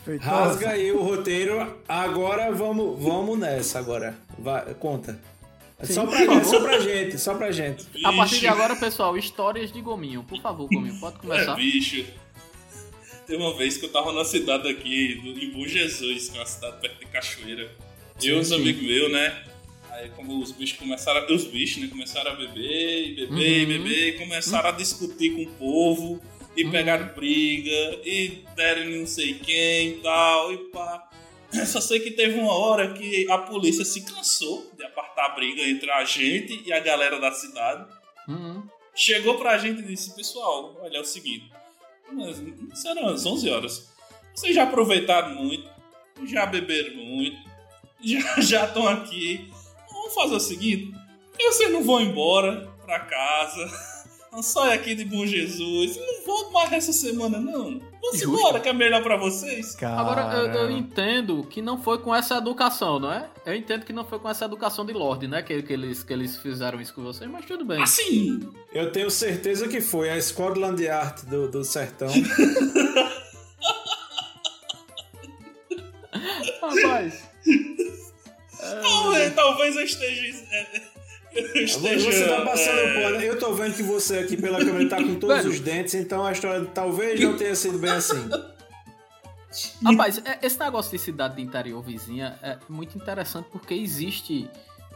Feitosa.
Rasga aí o roteiro. Agora vamos, vamos nessa agora. Vai, conta. É só, pra, é
favor.
só pra gente, só pra gente.
A partir de
Bicho.
agora, pessoal, histórias de Gominho. Por favor, Gominho, pode
É,
começar.
bicho. Tem uma vez que eu tava na cidade aqui, em Bom Jesus, que é uma cidade perto de Cachoeira. eu e uns
sim.
amigos meus, né? Aí como os bichos começaram, a, os bichos, né, começaram a beber, beber, e
Uhum.
beber, e começaram a discutir com o povo, e
Uhum.
pegaram briga, e deram não sei quem e tal, e pá. Só sei que teve uma hora que a polícia se cansou de apartar a briga entre a gente e a galera da cidade.
Uhum.
Chegou pra gente e disse: Pessoal, olha, é o seguinte. Mas eram as 11 horas. Vocês já aproveitaram muito, já beberam muito, já estão aqui. Vamos fazer o seguinte: vocês não vão embora pra casa? Não sai aqui de Bom Jesus. Não volto mais essa semana, não. Vamos embora, que é melhor pra vocês.
Agora, eu, eu entendo que não foi com essa educação, não é? Eu entendo que não foi com essa educação de Lorde, né? Que, que, eles, que eles fizeram isso com vocês, mas tudo bem.
Assim,
Eu tenho certeza que foi a Scotland Yard do, do sertão.
Rapaz.
talvez, talvez eu esteja. Eu esteja.
Você tá passando
é,
pano. Eu tô vendo que você aqui pela câmera tá com todos
Velho.
os dentes, então a história talvez não tenha sido bem assim.
Rapaz, é- esse negócio de cidade de interior vizinha é muito interessante porque existe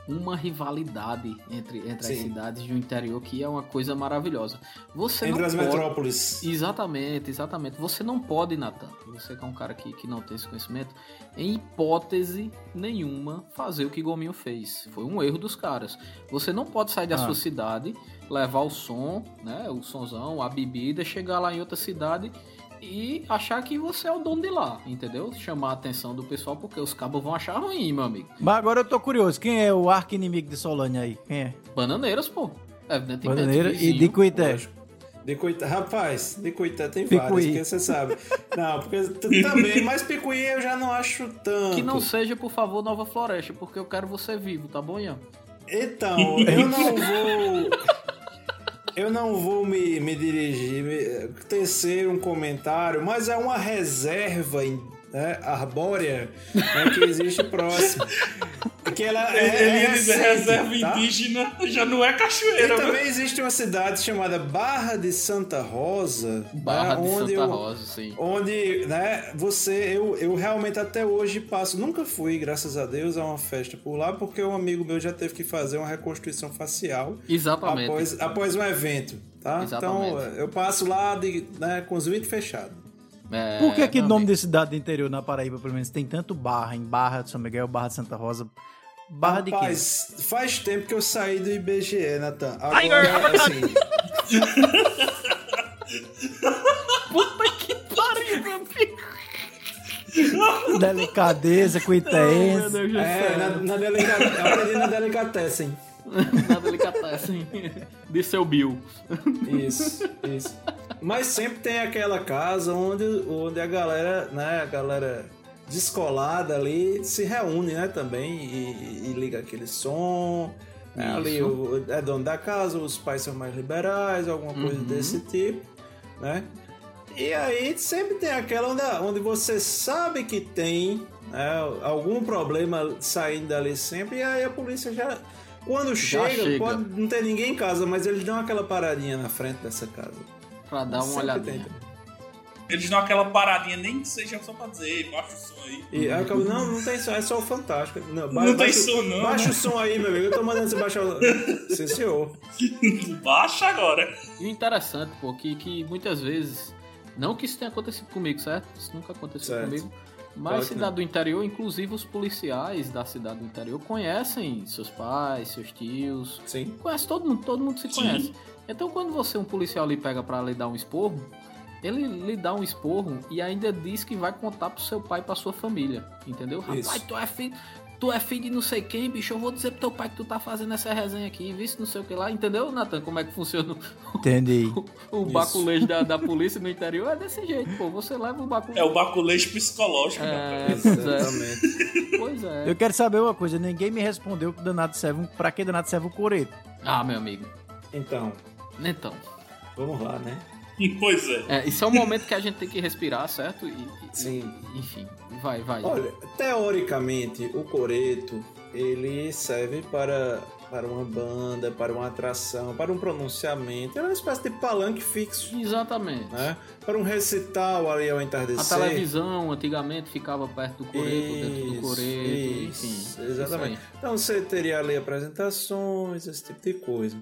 uma rivalidade entre, entre as cidades do interior que é uma coisa maravilhosa. Você
Entre
não
as
pode...
metrópoles.
Exatamente, exatamente. Você não pode, Nathan, você que é um cara que, que não tem esse conhecimento, em hipótese nenhuma fazer o que Gominho fez. Foi um erro dos caras. Você não pode sair da
Ah.
sua cidade, levar o som, né, o sonzão, a bebida, chegar lá em outra cidade e achar que você é o dono de lá, entendeu? Chamar a atenção do pessoal porque os cabos vão achar ruim, meu amigo.
Mas agora eu tô curioso. Quem é o arco inimigo de Solânia aí? Quem é?
Bananeiras, pô. Evidentemente.
Bananeira e
vizinho.
de Cuité.
De Cuité, rapaz, de Cuité tem
Picuí.
várias, porque você sabe. Não, porque também, mas Picuí eu já não acho tanto.
Que não seja, por favor, Nova Floresta, porque eu quero você vivo, tá bom, Ian?
Então, eu não vou. Eu não vou me, me dirigir, me, tecer um comentário, mas é uma reserva né, arbórea né, que existe próximo. Que ela é,
Ele
é
ia dizer
recente,
reserva
tá?
indígena, já não é
E
cachoeira, viu?
também existe uma cidade chamada Barra de Santa Rosa,
Barra
né,
de
onde
Santa
eu-
Rosa, sim.
Onde, né, você, eu, eu realmente até hoje passo, nunca fui, graças a Deus, a uma festa por lá, porque um amigo meu já teve que fazer uma reconstrução facial
Exatamente.
após, após um evento, tá?
Exatamente.
Então, eu passo lá de, né, com os vidros fechados.
É,
Por que que
meu
nome de cidade do interior na Paraíba, pelo menos, tem tanto barra em Barra de São Miguel, Barra de Santa Rosa? Barra de quê?
Rapaz, faz tempo que eu saí do IBGE, Natan. Agora, assim,
Puta que pariu, meu amigo.
Delicadeza, cuitaense.
É, na, na delica- aprendi na delicatessen.
Na delicatessen de seu Bill.
Isso, isso. Mas sempre tem aquela casa onde, onde a galera, né, a galera descolada ali se reúne, né, também e, e liga aquele som. né, ali o, é dono da casa, os pais são mais liberais, alguma coisa
Uhum.
desse tipo, né? E aí sempre tem aquela onde, onde você sabe que tem né, algum problema saindo dali sempre, e aí a polícia já. Quando chega,
chega.
pode não ter ninguém em casa, mas eles dão aquela paradinha na frente dessa casa.
Pra dar uma olhadinha.
tem.
Eles dão aquela paradinha, nem que seja só pra dizer, "Ei, baixa o som aí.
E aí acabo, não, não tem som, é só o Fantástico. Não, ba-
Não tem
baixa,
som, não,
Baixa
né?
o som aí, meu amigo. Eu tô mandando você baixar o. Sim, senhor.
Baixa agora.
E o interessante, pô, que, que muitas vezes. Não que isso tenha acontecido comigo, certo? Isso nunca aconteceu
Certo.
comigo. Mas
Claro que
cidade
não.
do interior, inclusive os policiais da cidade do interior conhecem seus pais, seus tios.
Sim.
Conhece todo mundo, todo mundo se
Sim.
conhece. Então quando você, um policial, lhe pega pra lhe dar um esporro, ele lhe dá um esporro e ainda diz que vai contar pro seu pai e pra sua família. Entendeu?
Isso.
Rapaz, tu é filho. Tu é filho de não sei quem, bicho. Eu vou dizer pro teu pai que tu tá fazendo essa resenha aqui, visto não sei o que lá. Entendeu, Nathan? Como é que funciona
Entendi.
o
Isso.
baculejo da, da polícia no interior? É desse jeito, pô. Você leva o baculejo.
É o baculejo psicológico, né?
É, é.
Exatamente.
Pois é.
Eu quero saber uma coisa, ninguém me respondeu que danado serve um, pra que danado serve o coreto.
Ah, meu amigo.
Então,
Então.
vamos lá, né?
Pois é.
É, isso é um momento que a gente tem que respirar, certo? E, e-
Sim.
enfim, vai, vai.
Olha, teoricamente, o coreto ele serve para, para uma banda, para uma atração, para um pronunciamento. É uma espécie de palanque fixo,
Exatamente.
né? Para um recital ali ao
A
entardecer.
televisão antigamente ficava perto do coreto, dentro do
Isso,
coreto,
isso,
enfim.
Exatamente.
isso
Então você teria ali apresentações, esse tipo de coisa.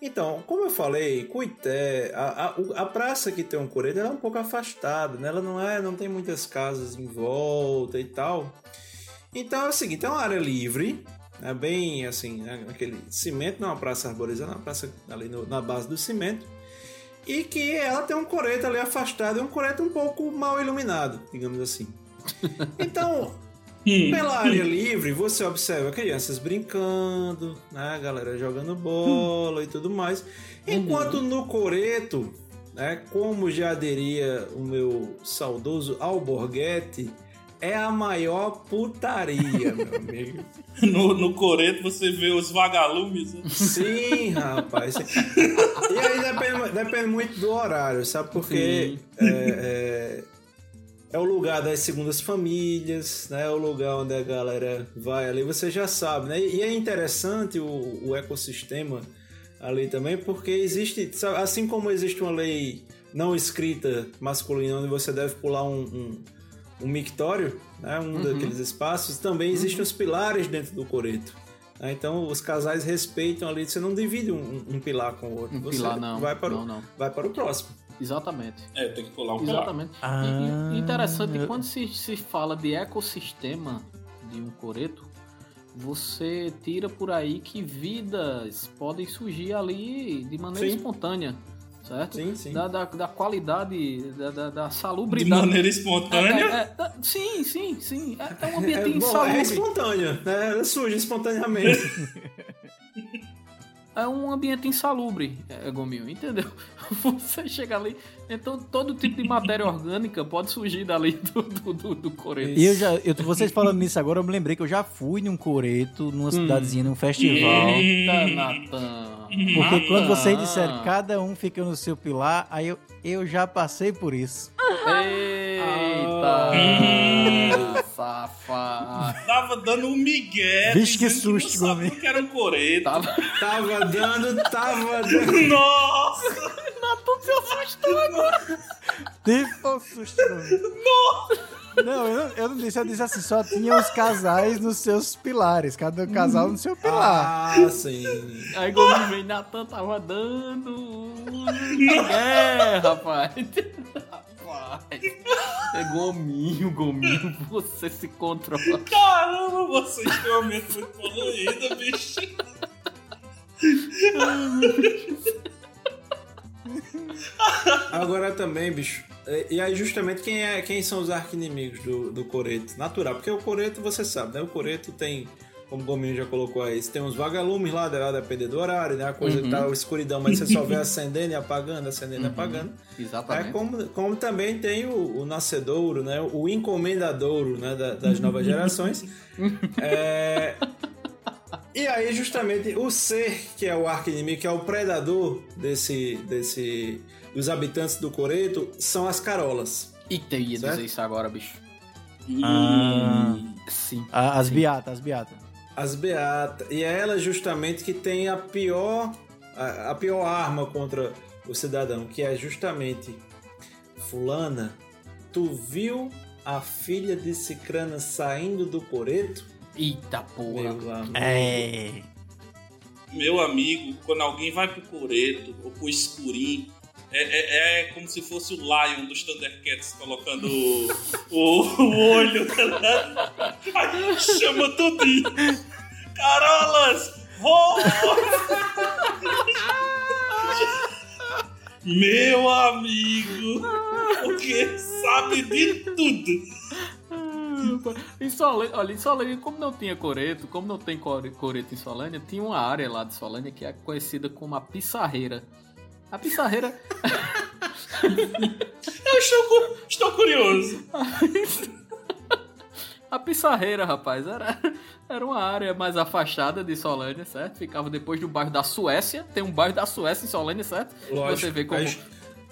Então, como eu falei, Cuité, a, a, a praça que tem um coreto ela é um pouco afastada, né? Ela não é, não tem muitas casas em volta e tal. Então é o seguinte, é uma área livre, é bem assim, né? aquele cimento, não é uma praça arborizada, é uma praça ali no- na base do cimento. E que ela tem um coreto ali afastado, e um coreto um pouco mal iluminado, digamos assim. Então. pela área livre, você observa crianças brincando, né? A galera jogando bola e tudo mais. Enquanto no Coreto, né? Como já diria o meu saudoso Alborguete, é a maior putaria, meu amigo.
No, no coreto você vê os vagalumes. né?
Sim, rapaz. E aí depende, depende muito do horário, sabe? Porque é, é, é o lugar das segundas famílias, né? É o lugar onde a galera vai ali, você já sabe, né? E é interessante o, o ecossistema ali também, porque existe, sabe, assim como existe uma lei não escrita masculina onde você deve pular um, um, um mictório, né? Um daqueles espaços, também existem os pilares dentro do coreto. né? Então os casais respeitam ali, você não divide um, um pilar com o outro.
Um
você
pilar, não.
Vai para,
Não,
o,
não.
vai para o próximo.
Exatamente.
É, tem que pular um pilar.
Exatamente.
Ah,
e, interessante,
eu-
quando se, se fala de ecossistema de um coreto, você tira por aí que vidas podem surgir ali de maneira
Sim.
espontânea, certo?
Sim, sim.
Da, da, da qualidade, da, da, da
De
salubridade.
maneira
É,
espontânea.
é, é, sim, sim, sim. É, é um
É,
ambiente
bom, é
insalubre.
espontâneo, né? Ela surge espontaneamente.
É um ambiente insalubre, é, Gominho, entendeu? Você chega ali, então todo tipo de matéria orgânica pode surgir dali do, do, do, do coreto.
E eu já, eu, vocês falando nisso agora, eu me lembrei que eu já fui num coreto, numa cidadezinha, num festival.
Eita, Natan.
Porque quando vocês
Ah.
disseram cada um fica no seu pilar, aí eu, eu já passei por isso.
Eita! Safado!
Tava dando um migué.
Vixe, que susto,
sabia
Gomes.
que era um coreto.
Tava...
tava dando, tava dando.
Nossa!
Natan se assustou agora!
Tipo susto. Não, eu não, eu não disse, eu disse assim, só tinha os casais nos seus pilares, cada casal no seu pilar.
Ah, sim.
Aí Gominho vem, Natan tava dando. É, rapaz! Rapaz! É Gominho, Gominho, você se controla.
Caramba, vocês têm uma mente muito poluída, bicho.
Agora também, bicho. é, E aí, justamente, quem, é, quem são os arquinimigos do, do Coreto? Natural, porque o Coreto, você sabe, né? O Coreto tem, como o Gominho já colocou aí, tem uns vagalumes lá, vai depender do horário, né? A coisa
Uhum.
tá escuridão, mas você só vê acendendo e apagando, acendendo e apagando. É
Exatamente.
como, como também tem o, o nascedouro, né? O encomendadouro né? da- das novas gerações. É, E aí, justamente, o ser que é o arqui-inimigo, que é o predador desse, desse, dos habitantes do Coreto, são as carolas.
Eita, eu ia
Certo?
dizer isso agora, bicho.
Ah.
Sim.
As beatas, as beatas.
As beatas. E é ela justamente que tem a pior, a, a pior arma contra o cidadão, que é justamente fulana, tu viu a filha de Cicrana saindo do Coreto?
Eita porra.
Meu amigo.
É.
Meu amigo, quando alguém vai pro coreto ou pro escurinho, é, é- é como se fosse o Lion dos Thundercats colocando o, o, o olho. tá? Aí chama tudinho. Carolas! Vou! Meu amigo! Porque sabe de tudo.
Em Solânia, olha, em Solânia, como não tinha coreto, como não tem core- coreto em Solânia, tinha uma área lá de Solânia que é conhecida como a Pissarreira. A Pissarreira
Eu estou, estou curioso.
A Pissarreira, rapaz, era, era uma área mais afastada de Solânia, certo? Ficava depois do bairro da Suécia. Tem um bairro da Suécia em Solânia, certo?
Lógico.
Você vê como.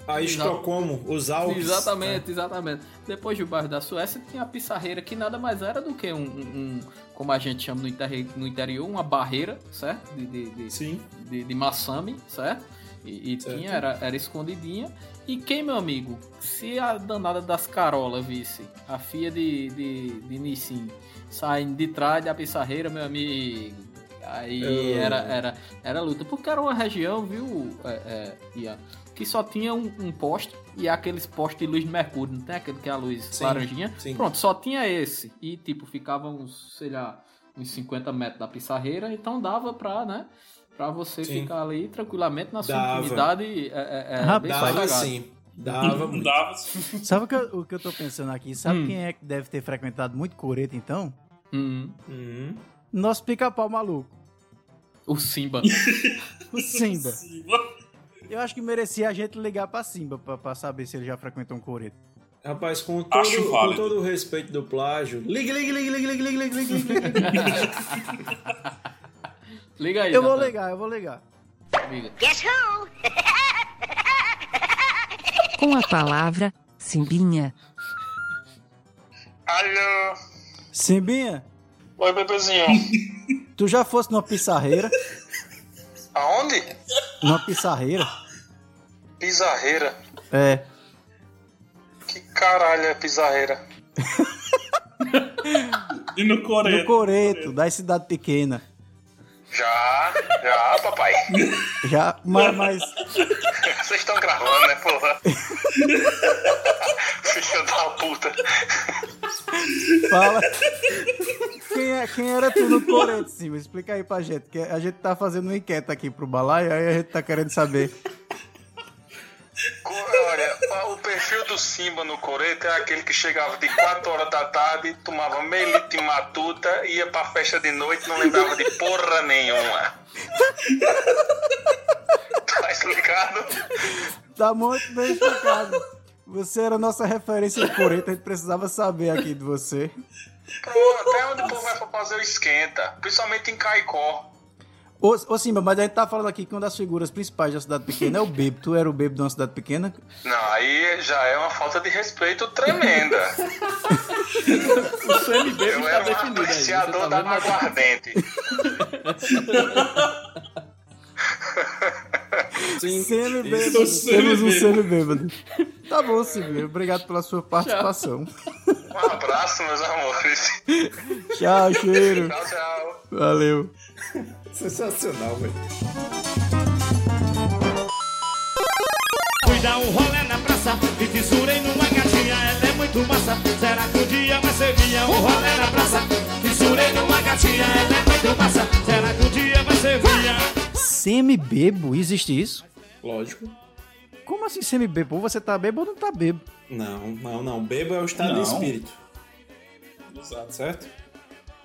Aí
Exato.
Estocolmo, os Alpes.
Exatamente, exatamente. Depois do bairro da Suécia tinha a Pissarreira, que nada mais era do que um, um- como a gente chama no, interri- no interior, uma barreira, certo? De, de, de-
Sim.
de, de maçame, certo? E, e
Certo.
tinha, era, era escondidinha. E quem, meu amigo, se a danada das carolas visse a filha de, de, de Nissin saindo de trás da pissarreira, meu amigo, Aí
Eu-
era, era, era luta. Porque era uma região, viu, é, é, Ian, que só tinha um, um poste e aqueles postes de luz de mercúrio, não tem aquele que é a luz
Sim,
laranjinha?
sim.
Pronto, só tinha esse. E tipo, ficava uns, sei lá, uns 50 metros da pissarreira, então dava pra, né? Pra você
Sim.
ficar ali tranquilamente na sua
Dava.
intimidade. É, é, é,
Rapaz.
bem
Dava
sossegado.
sim. Dava
Não
muito.
dava.
Sabe o que, eu, o que eu tô pensando aqui? Sabe
Hum.
quem é que deve ter frequentado muito coreto, então?
Hum,
Uhum.
Nosso pica-pau maluco.
o Simba.
O Simba.
Sim,
eu acho que merecia a gente ligar pra Simba pra, pra saber se ele já frequentou um coreto.
Rapaz, com todo, com todo o respeito do plágio. Liga, Liga, Liga, Liga, Liga, Liga, Liga, Liga.
Liga aí.
Eu vou ligar, eu vou ligar.
Liga.
Guess who?
Com a palavra, Simbinha.
Alô?
Simbinha?
Oi, bebezinho.
Tu já fosse numa pizzarreira?
Aonde?
Numa pissarreira?
Pizarreira.
É.
Que caralho é pizarreira?
E no Coreia.
No coreto, das cidades pequenas.
Já, já, papai.
Já, mas, mas
Vocês estão gravando, né, porra? Filha da puta.
fala. Quem, é, quem era tu no coreto, Simba? Explica aí pra gente. Que a gente tá fazendo uma enquete aqui pro balaio, aí a gente tá querendo saber.
Olha, o perfil do Simba no Coreto é aquele que chegava de 4 horas da tarde, tomava meio litro de matuta, ia pra festa de noite e não lembrava de porra nenhuma. Tá explicado?
Tá muito bem explicado. Você era a nossa referência de coreto, a gente precisava saber aqui de você.
Pronto, até onde o povo vai pra fazer o esquenta, principalmente em Caicó.
Ô, ô Simba, mas a gente tá falando aqui que uma das figuras principais da cidade pequena é o bebo. Tu era o bebo de uma cidade pequena?
Não, aí já é uma falta de respeito tremenda.
O CMB
Eu
está
era um
definido aí. Você tá
apreciador da aguardente.
Sim.
Semi-bêbado.
Isso,
Temos um
semi-bêbado.
semi-bêbado. Tá bom, Simba. Obrigado pela sua participação.
Um abraço, meus amores.
Tchau, cheiro.
Tchau, tchau.
Valeu.
Sensacional, velho.
Fui dar um rolê na praça e tesourei numa gatinha, ela é muito massa. Será que um dia vai ser minha? Um rolê na praça, tesourei numa gatinha, ela é muito massa. Será que um dia vai ser minha?
Semi-bebo? Existe isso?
Lógico.
Como assim semi-bebo? Ou você tá bebo ou não tá bebo?
Não, não, não. Bebo é o estado
Não.
de espírito,
Exato.
certo?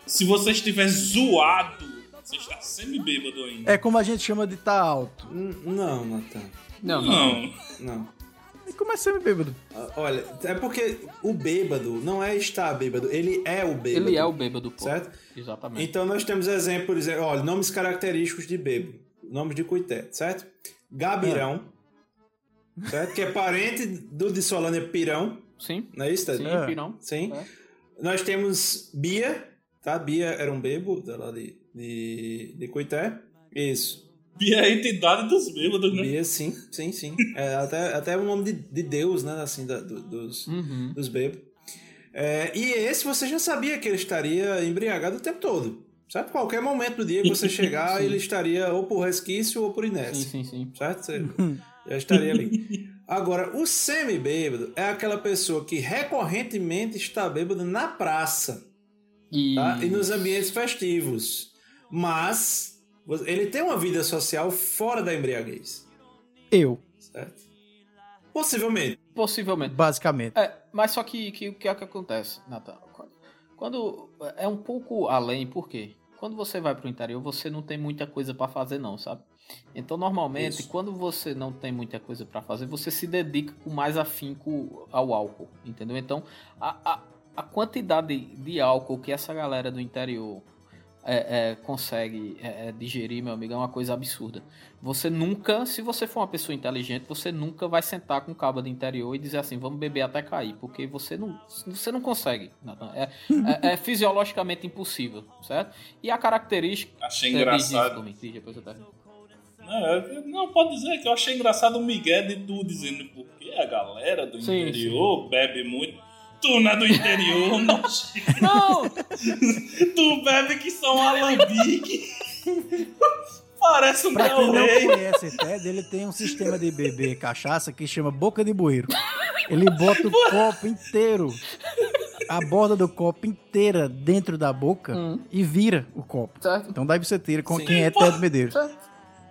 Se você estiver zoado, você está semi-bêbado ainda.
É como a gente chama de tá alto.
N- Não, Natan.
Não, não.
Não.
E como é semi-bêbado?
Ah, Olha, é porque o bêbado não é estar bêbado, ele é o bêbado.
Ele é o bêbado, pô.
Certo?
Exatamente.
Então nós temos exemplo, por exemplo, olha, nomes característicos de bêbado. Nomes de cuité, certo? Gabirão, certo? Que é parente do de Solânia Pirão,
Sim,
não é isso, Ted?
sim,
É.
pirão.
Sim.
É.
Nós temos Bia, tá? Bia era um bebo da lá de, de, de Cuité. Isso.
E é a entidade dos bêbados, né?
Bia, sim, sim, sim. É até, até o nome de, de Deus, né? Assim, da- do- dos,
Uhum.
dos bebos. É, e esse você já sabia que ele estaria embriagado o tempo todo. Certo? Qualquer momento do dia que você chegar, ele estaria ou por resquício ou por inércia.
Sim, sim, sim.
Certo? Você já estaria ali. Agora, o semi-bêbado é aquela pessoa que recorrentemente está bêbado na praça tá? e nos ambientes festivos. Mas ele tem uma vida social fora da embriaguez.
Eu,
Certo? Possivelmente.
Possivelmente.
basicamente.
É, mas só que o que, que é que acontece, Natan? Quando, quando é um pouco além, por quê? Quando você vai pro interior, você não tem muita coisa pra fazer não, sabe? Então, normalmente,
Isso.
quando você não tem muita coisa pra fazer, você se dedica com mais afinco ao álcool, entendeu? Então, a, a, a quantidade de álcool que essa galera do interior é, é, consegue é, é, digerir, meu amigo, é uma coisa absurda. Você nunca, se você for uma pessoa inteligente, você nunca vai sentar com um cabo de interior e dizer assim, vamos beber até cair, porque você não, você não consegue. É, é, é fisiologicamente impossível, certo? E a característica.
Achei
É, diz,
engraçado.
Diz, depois eu termino.
Não, não, pode dizer que eu achei engraçado o Miguel de tu dizendo porque a galera do
Sim,
interior bebe muito. Tu não é do interior, não.
Não!
tu bebe que são alambique. Parece um
Pra
Del
quem não conhece Ted, ele tem um sistema de beber cachaça que chama boca de bueiro. Ele bota o copo inteiro, a borda do copo inteira dentro da boca e vira o copo.
Certo?
Então daí você tira com
Sim.
quem é Ted Medeiros.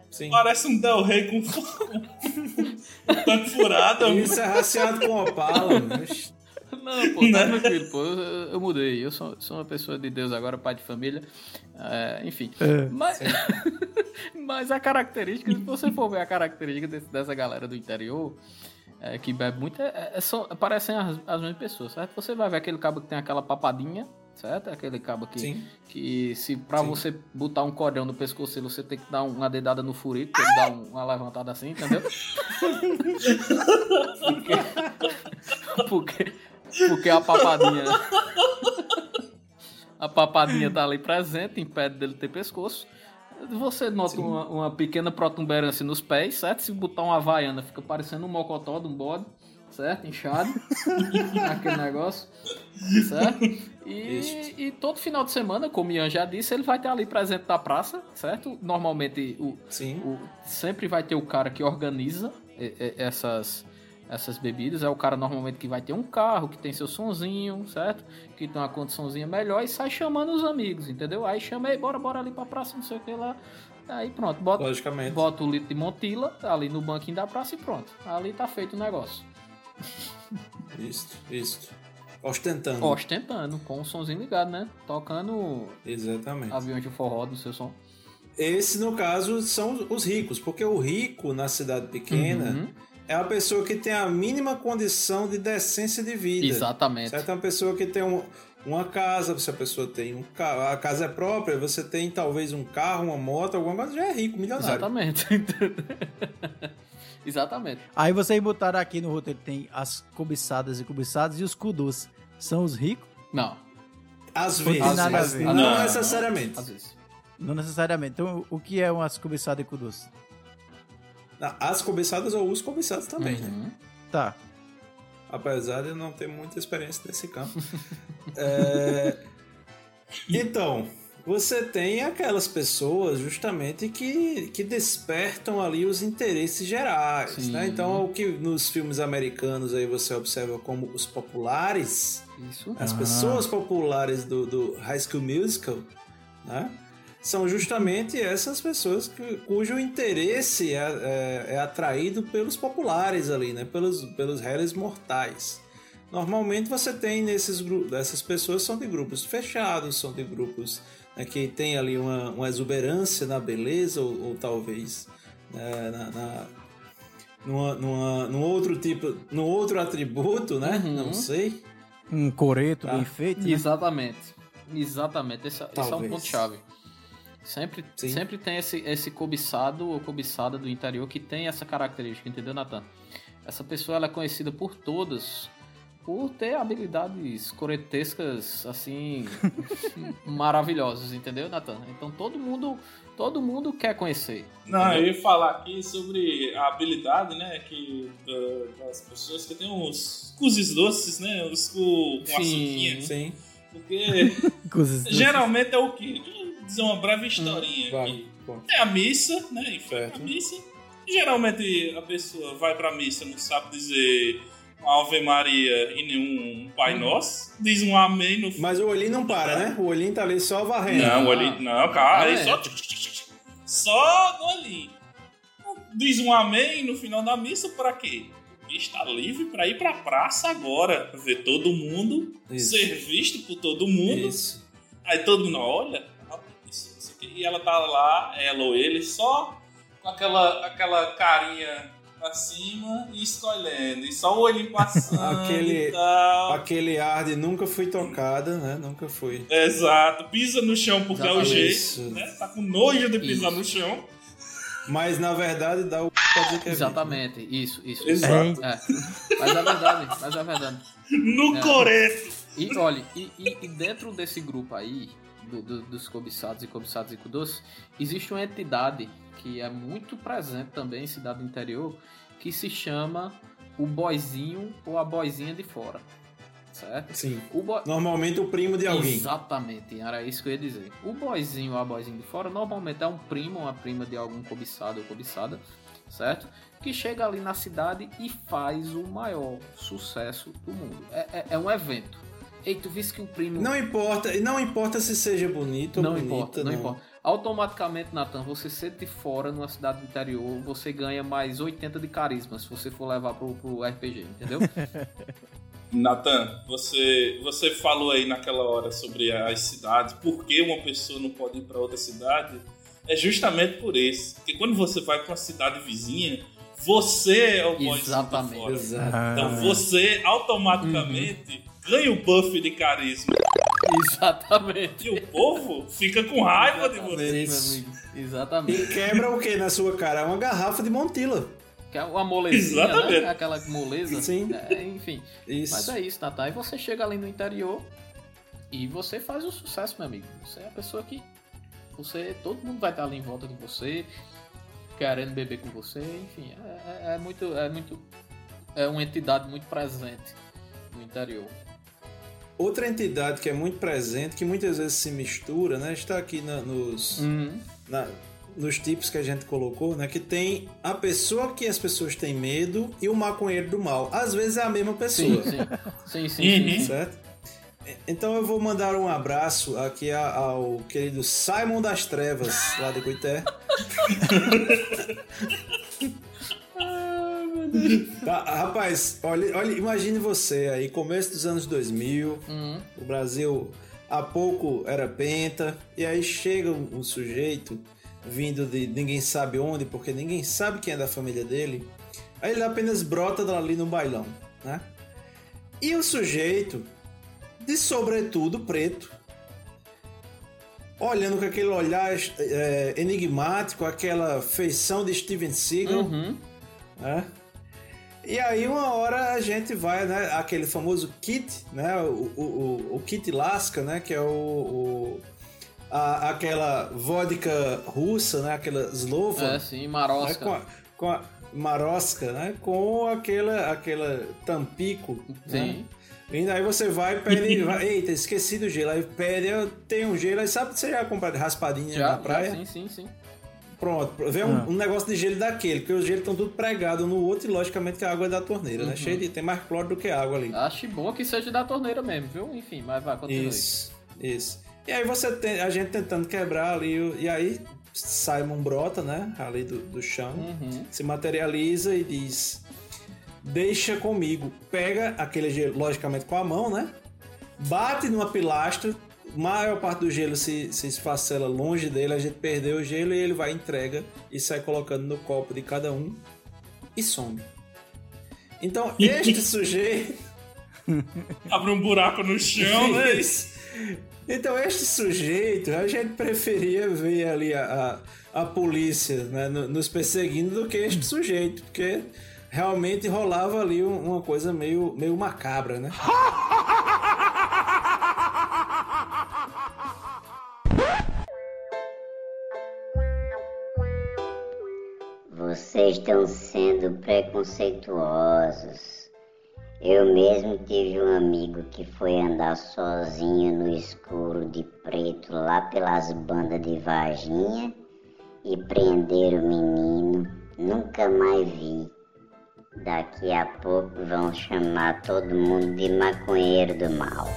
Sim.
Parece um Del Rey com um tanque furado.
Isso é raciado com opala. né?
Não, pô, tá tranquilo, pô. Eu, eu mudei. Eu sou, sou uma pessoa de Deus agora, pai de família. É, enfim.
É.
Mas, mas a característica, se você for ver a característica desse- dessa galera do interior, é, que bebe muito, é, é só, parecem as, as mesmas pessoas, certo? Você vai ver aquele cabo que tem aquela papadinha, certo? Aquele cabo que,
Sim.
que se pra
Sim.
você botar um cordão no pescoço, você tem que dar uma dedada no furico, tem que dar um- uma levantada assim, entendeu? porque, porque, porque a papadinha. A papadinha tá ali presente, impede dele ter pescoço. Você nota uma, uma pequena protuberância nos pés, certo? Se botar uma havaiana, fica parecendo um mocotó de um bode, certo? Inchado. aquele negócio. Certo? E, e todo final de semana, como o Ian já disse, ele vai estar ali presente na praça, certo? Normalmente, o,
Sim.
o- sempre vai ter o cara que organiza e- e- essas, essas bebidas. É o cara normalmente que vai ter um carro, que tem seu sonzinho, certo? Que tem uma condiçãozinha melhor e sai chamando os amigos, entendeu? Aí chama aí, bora, bora ali pra praça, não sei o que lá. Aí pronto, bota,
Logicamente.
bota o litro de Montila ali no banquinho da praça e pronto. Ali tá feito o negócio.
Isso, isso. Ostentando.
Ostentando, com o sonzinho ligado, né? Tocando
Exatamente.
aviões de forró no seu som.
Esse, no caso, são os ricos, porque o rico na cidade pequena
Uhum.
É a pessoa que tem a mínima condição de decência de vida.
Exatamente.
Certo? É uma pessoa que tem um- uma casa, se a pessoa tem um carro, a casa é própria, você tem talvez um carro, uma moto, alguma coisa, já é rico, milionário.
Exatamente. Exatamente.
Aí vocês botaram aqui no roteiro, tem as cobiçadas e cobiçados e os kudus. São os ricos?
Não,
Às vezes,
a ver.
não,
Não.
necessariamente.
às vezes.
Não necessariamente. Então, o que é umas cobiçadas e kudus?
Não, As cobiçadas ou os cobiçados também, né?
Uhum.
Tá.
Apesar de eu não ter muita experiência nesse campo. É, Então, você tem aquelas pessoas justamente que, que despertam ali os interesses gerais,
Sim.
né? Então, o que nos filmes americanos aí você observa como os populares,
Isso.
as
Ah.
pessoas populares do, do High School Musical, né? São justamente essas pessoas que- cujo interesse é, é- é atraído pelos populares ali, né? Pelos, pelos réis mortais. Normalmente você tem nesses grupos, essas pessoas são de grupos fechados, são de grupos né, que tem ali uma, uma exuberância na beleza ou, ou talvez né, na, na- numa, numa, num outro tipo, num outro atributo, né?
Uhum.
Não sei.
Um coreto
Tá.
bem feito, né?
Exatamente. Exatamente. Esse, esse é um ponto-chave. Sempre,
Sim.
sempre tem esse, esse cobiçado ou cobiçada do interior que tem essa característica, entendeu, Nathan? Essa pessoa ela é conhecida por todas por ter habilidades coretescas, assim, maravilhosas, entendeu, Nathan? Então todo mundo, todo mundo quer conhecer.
Não, eu ia falar aqui sobre a habilidade, né, que da- das pessoas que tem os cuzes doces, né, os com, com açuquinha.
Sim.
Porque geralmente é o quê? Dizer uma breve historinha
Vai.
aqui.
Bom.
Tem a missa, né, e foi a missa. Geralmente a pessoa vai pra missa, não sabe dizer uma Ave Maria e nenhum Pai Nosso. Diz um Amém no
Mas o olhinho não para, né? O olhinho tá ali só varrendo.
Não, o olhinho. Não, cara, aí
Ah, é.
só. Só no olhinho. Diz um amém no final da missa pra quê? Está livre pra ir pra praça agora. Ver todo mundo,
Isso.
ser visto por todo mundo.
Isso.
Aí todo mundo olha. E ela tá lá, ela ou ele, só com aquela, aquela carinha pra cima e escolhendo. E só o olhinho passando
Aquele-
e tal.
Aquele ar de nunca fui tocada, né? Nunca fui.
Exato. Pisa no chão porque é o jeito.
Isso.
Né? Tá com nojo de pisar
Isso.
no chão.
Mas na verdade dá o que é
Exatamente, isso, isso.
Exato.
É. Mas é verdade, mas é verdade.
No
É.
coreto.
E olha, e, e- e dentro desse grupo aí, do- do- dos cobiçados e cobiçados e cudoces, existe uma entidade que é muito presente também em cidade do interior, que se chama o boizinho ou a boizinha de fora. certo?
Sim.
O boy...
Normalmente o primo de alguém.
Exatamente, era isso que eu ia dizer. O boyzinho ou a boyzinha de fora normalmente é um primo ou uma prima de algum cobiçado ou cobiçada, certo? Que chega ali na cidade e faz o maior sucesso do mundo. É, é, é um evento. Ei, tu viste que o primo.
Não importa, não importa se seja bonito ou
Não
bonita.
importa, não, importa. Automaticamente, Nathan, você ser de fora numa cidade do interior, você ganha mais 80 de carisma se você for levar pro, pro RPG, entendeu?
Nathan, você, você falou aí naquela hora sobre as cidades, por que uma pessoa não pode ir para outra cidade? É justamente por isso. Porque quando você vai para uma cidade vizinha, você é o de
Exatamente.
fora.
Exato.
Então você automaticamente ganha o buff de carisma.
Exatamente.
E o povo fica com raiva de você.
Exatamente, meu amigo. Exatamente.
E quebra o que na sua cara? Uma garrafa de Montila.
Que é uma molezinha,
Exatamente.
né? Aquela moleza.
Sim.
É, enfim.
Isso.
Mas é isso, Natal. E você chega ali no interior e você faz o sucesso, meu amigo. Você é a pessoa que. Você. Todo mundo vai estar ali em volta de você, querendo beber com você, enfim. É, é- é muito. É muito. É uma entidade muito presente no interior.
Outra entidade que é muito presente, que muitas vezes se mistura, né? Está aqui na- nos,
Uhum.
na- nos tipos que a gente colocou, né? Que tem a pessoa que as pessoas têm medo e o maconheiro do mal. Às vezes é a mesma pessoa,
sim. Sim, sim, sim, sim.
certo? Então eu vou mandar um abraço aqui ao querido Simon das Trevas, lá de Coité. Tá, rapaz, olha, olha, imagine você aí, começo dos anos 2000,
Uhum.
o Brasil há pouco era penta, e aí chega um, um sujeito vindo de ninguém sabe onde, porque ninguém sabe quem é da família dele, aí ele apenas brota ali no bailão, né? E o sujeito, de sobretudo preto, olhando com aquele olhar é, enigmático, aquela feição de Steven Seagal,
Uhum.
né? E aí uma hora a gente vai, né, aquele famoso kit, né, o, o, o, kit Lasca, né, que é o, o- a- aquela vodka russa, né, aquela slova,
É, sim,
né,
marosca.
com a, com a marosca, né, com aquela, aquela tampico, né?
Sim.
E aí você vai e pede, vai, eita, esqueci do gelo, aí pede, tenho um gelo, aí sabe que você já compra raspadinha
Já,
na praia?
já, sim, sim, sim.
Pronto, vem um, um negócio de gelo daquele, porque os gelos estão tudo pregados um no outro e logicamente que a água é da torneira, né? Cheio de. Tem mais cloro do que água ali.
Acho bom que seja da torneira mesmo, viu? Enfim, mas vai, continue.
Isso, isso. E aí você tem. A gente tentando quebrar ali, e aí Simon brota, né? Ali do, do chão,
Uhum.
se materializa e diz: Deixa comigo. Pega aquele gelo, logicamente com a mão, né? Bate numa pilastra, maior parte do gelo se, se esfacela longe dele, a gente perdeu o gelo e ele vai, entrega e sai colocando no copo de cada um e some. Então, este sujeito.
Abre um buraco no chão, né?
Então, este sujeito, a gente preferia ver ali a, a, a polícia né, no- nos perseguindo do que este sujeito, porque realmente rolava ali um- uma coisa meio, meio macabra, né?
estão sendo preconceituosos. Eu mesmo tive um amigo que foi andar sozinho no escuro de preto lá pelas bandas de Varginha e prender o menino. Nunca mais vi. Daqui a pouco vão chamar todo mundo de maconheiro do mal.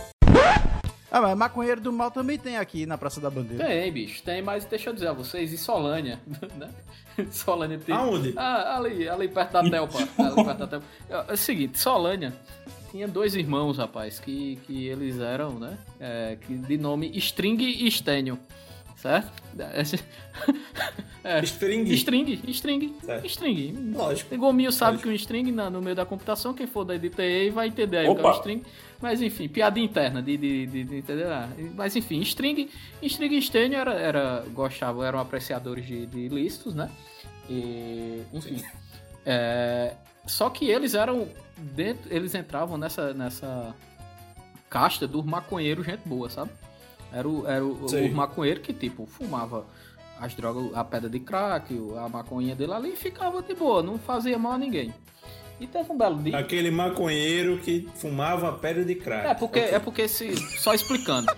Ah, mas maconheiro do mal também tem aqui na Praça da Bandeira.
Tem, bicho, tem, mas deixa eu dizer a vocês, em Solânia, né? Solânia tem.
Aonde?
Ah, ali, ali perto da Telpa. ali perto da Telpa. É o seguinte, Solânia tinha dois irmãos, rapaz, que, que eles eram, né? é, que de nome String e Stênio. Certo? É,
String.
String, string,
Certo.
string.
Lógico.
O Gominho sabe que um string na- no meio da computação, quem for da DTE vai entender aí o que é um
Opa.
string. Mas enfim, piada interna de, de, de, de. Ah, Mas enfim, string, string e stênio era, era, gostavam, eram apreciadores de, de ilícitos, né? E, enfim. É, só que eles eram. Dentro, eles entravam nessa, nessa casta dos maconheiros, gente boa, sabe? Era o, era o, o maconheiro que, tipo, fumava as drogas, a pedra de crack, a maconha dele ali e ficava de boa, não fazia mal a ninguém. E teve um belo dia.
Aquele maconheiro que fumava pedra de crack.
É porque,
Ok.
é porque se. Só explicando.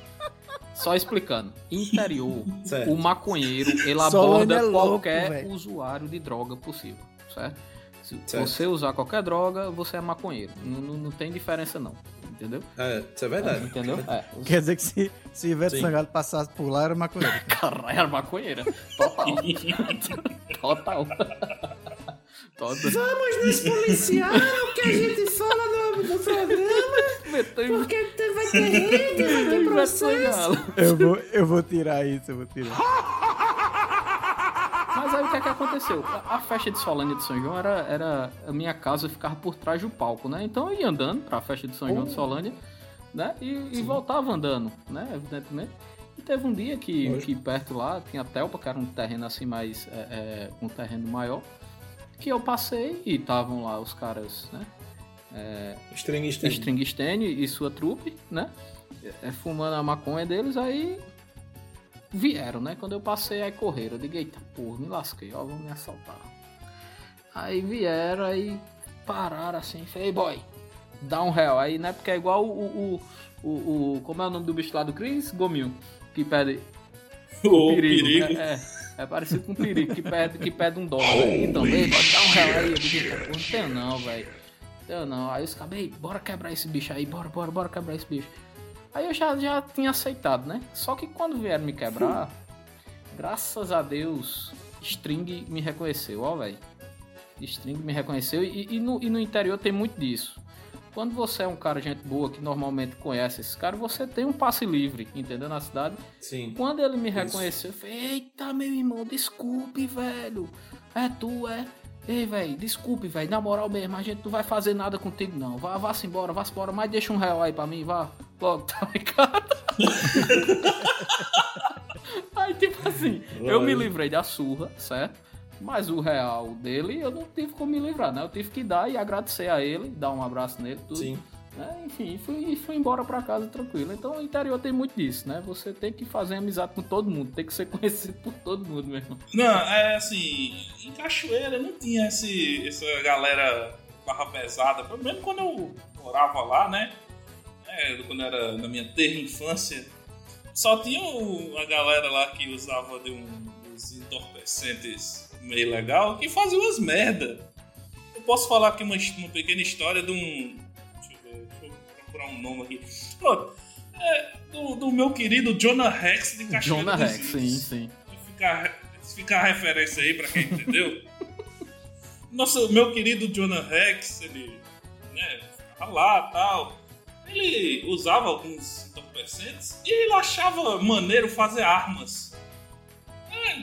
Só explicando. Interior,
Certo.
o maconheiro, ele aborda
é louco,
qualquer
velho.
usuário de droga possível, certo? Se
Certo.
você usar qualquer droga, você é maconheiro. Não, não, não tem diferença, não. Entendeu?
É, isso é verdade.
Entendeu? É.
Quer dizer que se, se Ivete
Sim.
Sangalo passasse por lá, era maconheiro.
Caralho, era maconheira. Total. Total. Total.
Vamos nos policiar o que a gente fala no, no programa, porque vai ter rede, vai ter processo.
Eu vou, eu vou tirar isso, eu vou tirar.
Mas aí o que é que aconteceu? A, a festa de Solânia de São João era, era. A minha casa ficava por trás do palco, né? Então eu ia andando pra festa de São João de Solânia, né? E, e voltava andando, né? Evidentemente. E teve um dia que, que perto lá tinha Telpa, que era um terreno assim mais. É, é, um terreno maior. Que eu passei e estavam lá os caras, né?
String, string.
String Stene e sua trupe, né? É, fumando a maconha deles, aí vieram, né? Quando eu passei, aí correram. Eu digo, eita porra, me lasquei, ó, vão me assaltar. Aí vieram, aí pararam assim, falei, "Ei, boy, dá um real. Aí, né? Porque é igual o, o, o, o- Como é o nome do bicho lá do Chris? Gominho. Que pede
O
perigo.
perigo.
É, é, é parecido com perigo, que pede, que pede um dólar. Então, ei, boy, dá um real aí. Eu digo, "Eita, porra, não tenho não, velho. Eu não. Aí os caras, "Ei, bora quebrar esse bicho aí, bora, bora, bora quebrar esse bicho. Aí eu já, já tinha aceitado, né? Só que quando vieram me quebrar, graças a Deus, String me reconheceu, ó, velho. String me reconheceu e, e no, e no interior tem muito disso. Quando você é um cara, gente boa, que normalmente conhece esses caras, você tem um passe livre, entendeu? Na cidade.
Sim.
Quando ele me reconheceu, eu falei, eita, meu irmão, desculpe, velho. É tu, é? Ei, velho, desculpe, velho, na moral mesmo, a gente não vai fazer nada contigo, não. Vá, vá-se embora, vá-se embora, mas deixa um real aí pra mim, vá. Logo, tá ligado? aí, tipo assim, eu me livrei da surra, certo? Mas o real dele, eu não tive como me livrar, né? Eu tive que dar e agradecer a ele, dar um abraço nele, tudo.
Sim.
né? Enfim, e fui, fui embora pra casa tranquilo. Então o interior tem muito disso, né? Você tem que fazer amizade com todo mundo, tem que ser conhecido por todo mundo mesmo.
Não, é assim, em Cachoeira não tinha esse, essa galera barra pesada, pelo menos quando eu morava lá, né? É, quando era na minha terra infância, só tinha o- a galera lá que usava de um, uns entorpecentes meio legal que fazia umas merda. Eu posso falar aqui uma, uma pequena história de um. Deixa eu ver, deixa eu procurar um nome aqui. Pronto. É, do, do meu querido Jonah Rex de Cachoeira
Jonah Rex, sim, sim.
Ficar, ficar a referência aí pra quem entendeu. Nosso meu querido Jonah Rex, ele né, ficava lá tal. Ele usava alguns entorpecentes e ele achava maneiro fazer armas. É,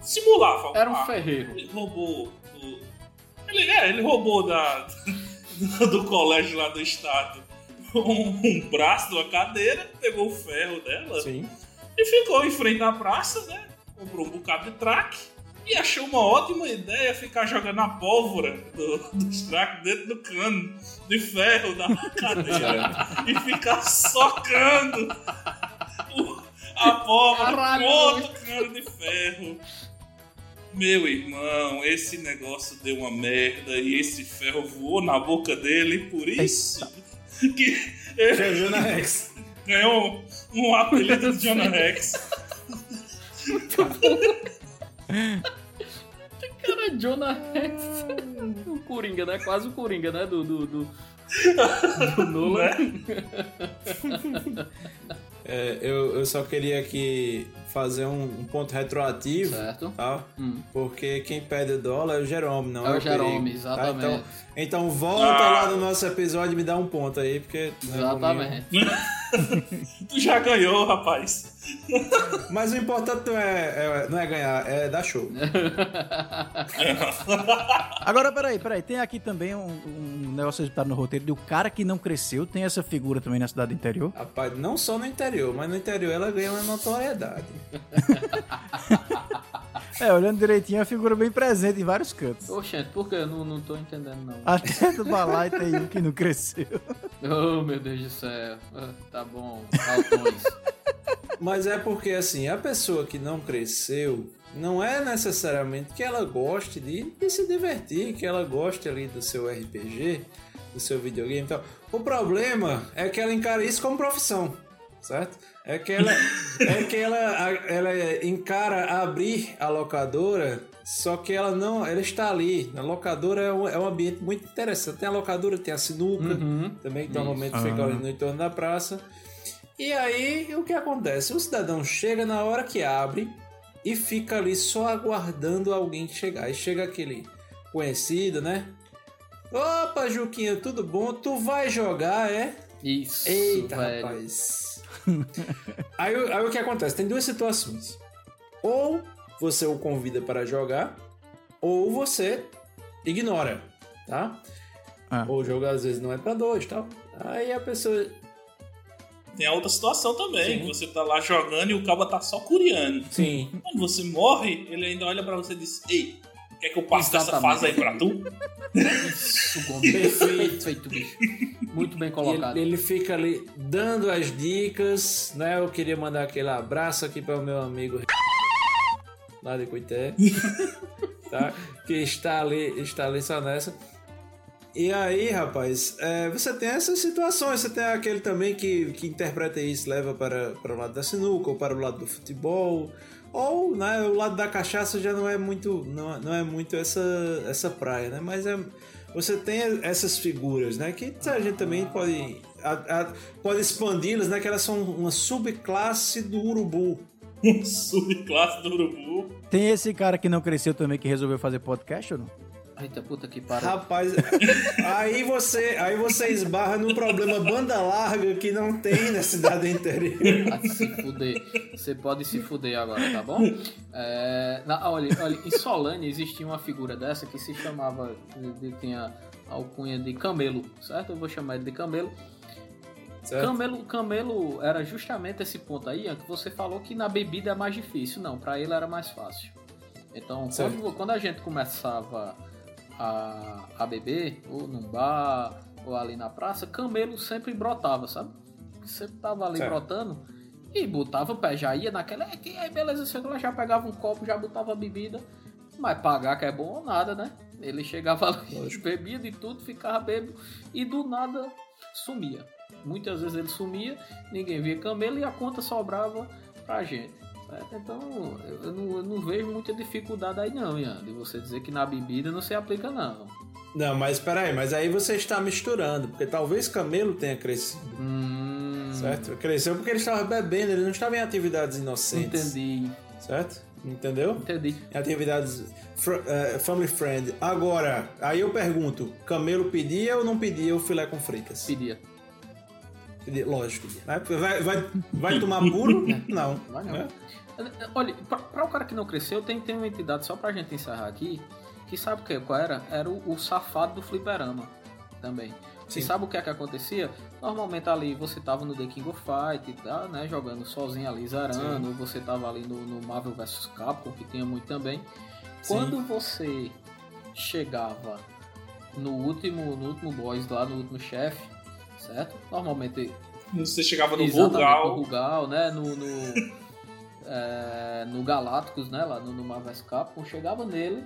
simulava.
Era um ferreiro.
Ele roubou. o- Ele, é, ele roubou da, do colégio lá do estado um, um braço de uma cadeira, pegou o ferro dela
Sim.
e ficou em frente à praça, né? Comprou um bocado de track e achou uma ótima ideia ficar jogando a pólvora do, dos track dentro do cano de ferro da cadeira e ficar socando o- a pólvora
Caralho.
outro cano de ferro. Meu irmão, esse negócio deu uma merda e esse ferro voou na boca dele, por isso que ele
Jonah Rex.
ganhou um apelido de Jonah Rex.
Cara, Jonah Rex. o Coringa, né? Quase o Coringa, né? Do, do, do, do Nolan.
É, eu, eu só queria aqui fazer um, um ponto retroativo,
Certo.
tá?
Hum.
Porque quem pede o dólar é o Jerome, não
É
é,
o Jerome,
perigo, tá?
exatamente.
Então, então volta
Ah.
lá no nosso episódio e me dá um ponto aí, porque... né,
Exatamente.
Tu já ganhou, rapaz.
Mas o importante não é, é- não é ganhar, é dar show.
Agora, peraí, peraí. Tem aqui também um, um negócio editado no roteiro do cara que não cresceu. Tem essa figura também na cidade do interior.
Rapaz, não só no interior, mas no interior ela ganha uma notoriedade.
É, olhando direitinho, é uma figura bem presente em vários cantos.
Oxente, por que? Eu não, não tô entendendo, não.
Até do balai tem um que não cresceu.
Oh, meu Deus do céu. Ah, Tá bom, Altões.
Mas é porque, assim, a pessoa que não cresceu, não é necessariamente que ela goste de, de se divertir, que ela goste ali do seu RPG, do seu videogame e tal. O problema é que ela encara isso como profissão, certo? É que ela, é que ela, ela encara abrir a locadora, só que ela não, ela está ali. A locadora é um, é um ambiente muito interessante. Tem a locadora, tem a sinuca,
Uhum.
também que normalmente
Isso.
fica ali
Ah.
no entorno da praça. E aí, o que acontece? O cidadão chega na hora que abre e fica ali só aguardando alguém chegar. Aí chega aquele conhecido, né? Opa, Juquinha, tudo bom? Tu vai jogar, é?
Isso,
Eita,
velho.
rapaz. aí, o- aí o que acontece? Tem duas situações. Ou você o convida para jogar, ou você ignora, tá?
Ah.
Ou o jogo às vezes não é pra dois, tal. Aí a pessoa
Tem a outra situação também,
Sim.
você tá lá jogando e o cabo tá só curiando.
Sim.
Quando você morre, ele ainda olha pra você e diz: Ei, quer que eu passe dessa fase aí pra tu?
Isso.
Perfeito.
Perfeito, bicho. Muito bem colocado.
Ele, ele fica ali dando as dicas, né? Eu queria mandar aquele abraço aqui para o meu amigo lá de Coité, tá? Que está ali, está ali só nessa. E aí, rapaz, é, você tem essas situações, você tem aquele também que, que interpreta isso, leva para, para o lado da sinuca ou para o lado do futebol, ou né, o lado da cachaça já não é muito, não, não é muito essa, essa praia, né? Mas é, você tem essas figuras, né? Que a gente também pode, a- a- pode expandi-las, né? Que elas são uma subclasse do urubu.
Subclasse do urubu.
Tem esse cara que não cresceu também que resolveu fazer podcast ou não?
Eita puta que pariu.
Rapaz, aí você, aí você esbarra num problema banda larga que não tem na cidade interior.
Se fuder. Você pode se fuder agora, tá bom? É, na- olha, olha, em Solane existia uma figura dessa que se chamava. tinha a alcunha de camelo, certo? Eu vou chamar ele de camelo.
Certo?
Camelo, camelo era justamente esse ponto aí, que você falou que na bebida é mais difícil. Não, pra ele era mais fácil. Então, quando, quando a gente começava a, a beber, ou num bar, ou ali na praça, camelo sempre brotava, sabe? Sempre tava ali
Certo.
brotando e botava o pé, já ia naquela. "É, que- Aí beleza, chegou lá, já pegava um copo, já botava a bebida. Mas pagar que é bom ou nada, né? Ele chegava ali, bebia de tudo, ficava bêbado e do nada sumia. Muitas vezes ele sumia, ninguém via camelo e a conta sobrava pra gente. Certo? Então eu não, eu não vejo muita dificuldade aí não, Ian, de você dizer que na bebida não se aplica não.
Não, mas peraí, mas aí você está misturando, porque talvez Camelo tenha crescido,
Hum,
certo? Cresceu porque ele estava bebendo, ele não estava em atividades inocentes.
entendi,
Certo? Entendeu?
entendi.
Em atividades fr- eh, family friend. Agora, aí eu pergunto, Camelo pedia ou não pedia o filé com fritas?
Pedia.
Lógico. Vai, vai, vai, vai tomar puro? Não.
Vai não.
né?
Olha, pra, pra o cara que não cresceu, tem, tem uma entidade, só pra gente encerrar aqui, que sabe o que, qual era? Era o, o safado do fliperama também. Você
Sim.
sabe o que é que acontecia? Normalmente ali você tava no The King of Fight, tá, né, jogando sozinho ali, zerando, ou você tava ali no, no Marvel vs Capcom, que tinha muito também.
Sim.
Quando você chegava no último, no último boss lá, no último chefe, certo? Normalmente
Você chegava no
Exatamente, no
Rugal.
Rugal, né? No, no, é, no Galácticos, né? Lá no, no Marvel vs Capcom, chegava nele.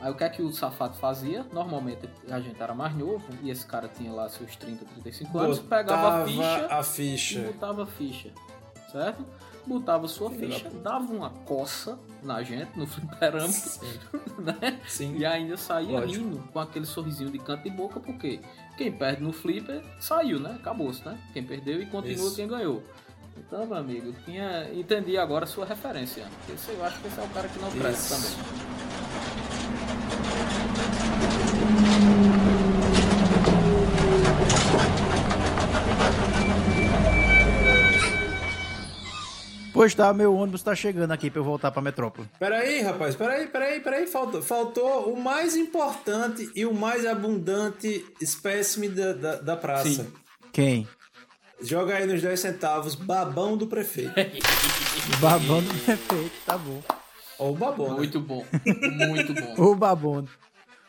Aí o que é que o safado fazia? Normalmente a gente era mais novo e esse cara tinha lá seus 30, 35 anos, pegava a ficha
a
e
ficha.
botava a ficha, certo? Botava sua ficha, dava uma coça na gente, no fliperama, né?
Sim.
E ainda saía
Lógico.
rindo com aquele sorrisinho de canto e boca, porque quem perde no flipper saiu, né? Acabou-se, né? Quem perdeu e continua
Isso.
quem ganhou. Então, meu amigo, tinha... entendi agora a sua referência. Esse, eu acho que esse é o cara que não presta
Isso.
também.
Pois tá, meu ônibus tá chegando aqui pra eu voltar pra metrópole.
Peraí, rapaz, peraí, peraí, peraí. Faltou, faltou o mais importante e o mais abundante espécime da, da, da praça.
Sim.
Quem?
Joga aí nos 10 centavos, babão do prefeito.
Babando prefeito, tá bom.
Ou o babão. né?
Muito bom, muito bom.
O babono.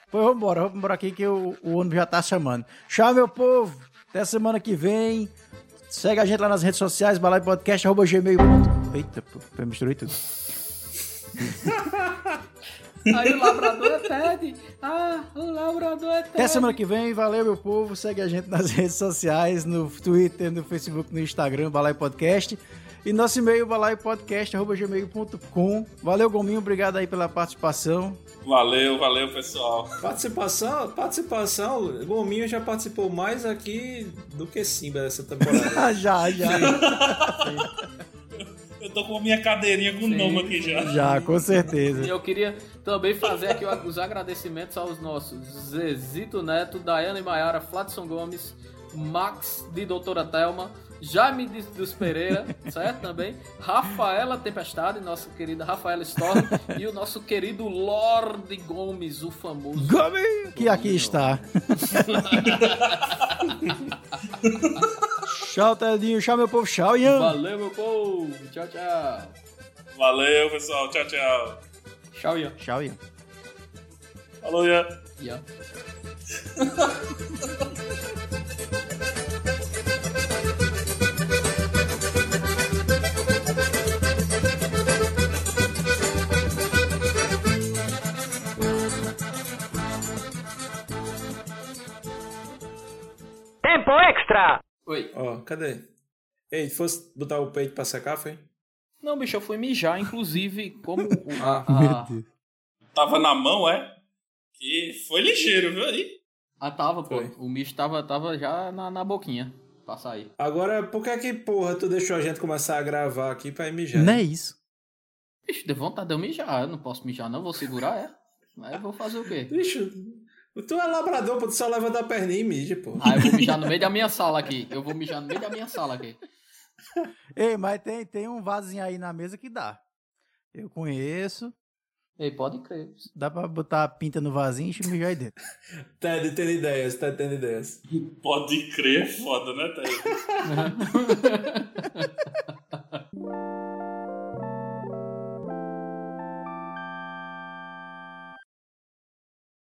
Pois vamos embora, vamos embora aqui que o, o ônibus já tá chamando. Tchau, meu povo. Até semana que vem. Segue a gente lá nas redes sociais, balai podcast, arroba gmail.com. Eita, pô, eu misturei tudo.
Aí o labrador é Ted. Ah, o labrador é Ted.
Até semana que vem, valeu meu povo. Segue a gente nas redes sociais, no Twitter, no Facebook, no Instagram, Balai Podcast. E nosso e-mail, balaipodcast.gmail.com. Valeu, Gominho, obrigado aí pela participação.
Valeu, valeu, pessoal.
Participação, participação. O Gominho já participou mais aqui do que Simba dessa temporada.
já, já.
Eu tô com a minha cadeirinha com o nome aqui já.
Já, com certeza.
E eu queria também fazer aqui os agradecimentos aos nossos Zezito Neto, Daiane Maiara, Fladson Gomes, Max de Doutora Thelma, Jaime dos Pereira, certo? Também. Rafaela Tempestade, nossa querida Rafaela Storm, e o nosso querido Lorde Gomes, o famoso.
Gominho, que aqui está. Tchau, Tedinho. Tchau, meu povo. Tchau, Ian.
Valeu, meu povo. Tchau, tchau.
Valeu, pessoal. Tchau, tchau.
Tchau, Ian.
Tchau, Ian.
Falou, Ian.
Ian.
Tempo extra!
Oi.
Ó, cadê? Ei, fosse botar o peito pra secar, foi?
Não, bicho, eu fui mijar, inclusive, como o- a,
Meu
a,
Deus.
Tava na mão, é? Que foi ligeiro, viu aí?
Ah, tava, pô.
Foi.
O micho tava, tava já na, na boquinha pra sair.
Agora, por que que, porra, tu deixou a gente começar a gravar aqui pra ir mijar?
Não é isso.
Bicho, deu vontade de eu mijar. Eu não posso mijar, não. Vou segurar, é. Mas eu vou fazer o quê?
Bicho, tu é labrador, pô, tu só levanta a perninha e mija, pô.
Ah, eu vou mijar no meio da minha sala aqui. Eu vou mijar no meio da minha sala aqui.
Ei, mas tem, tem um vasinho aí na mesa que dá. Eu conheço.
Ei, pode crer.
Dá pra botar a pinta no vasinho e mijar aí dentro.
Ted, tendo ideias, Ted, tendo ideias.
Pode crer, é foda, né, Thaís?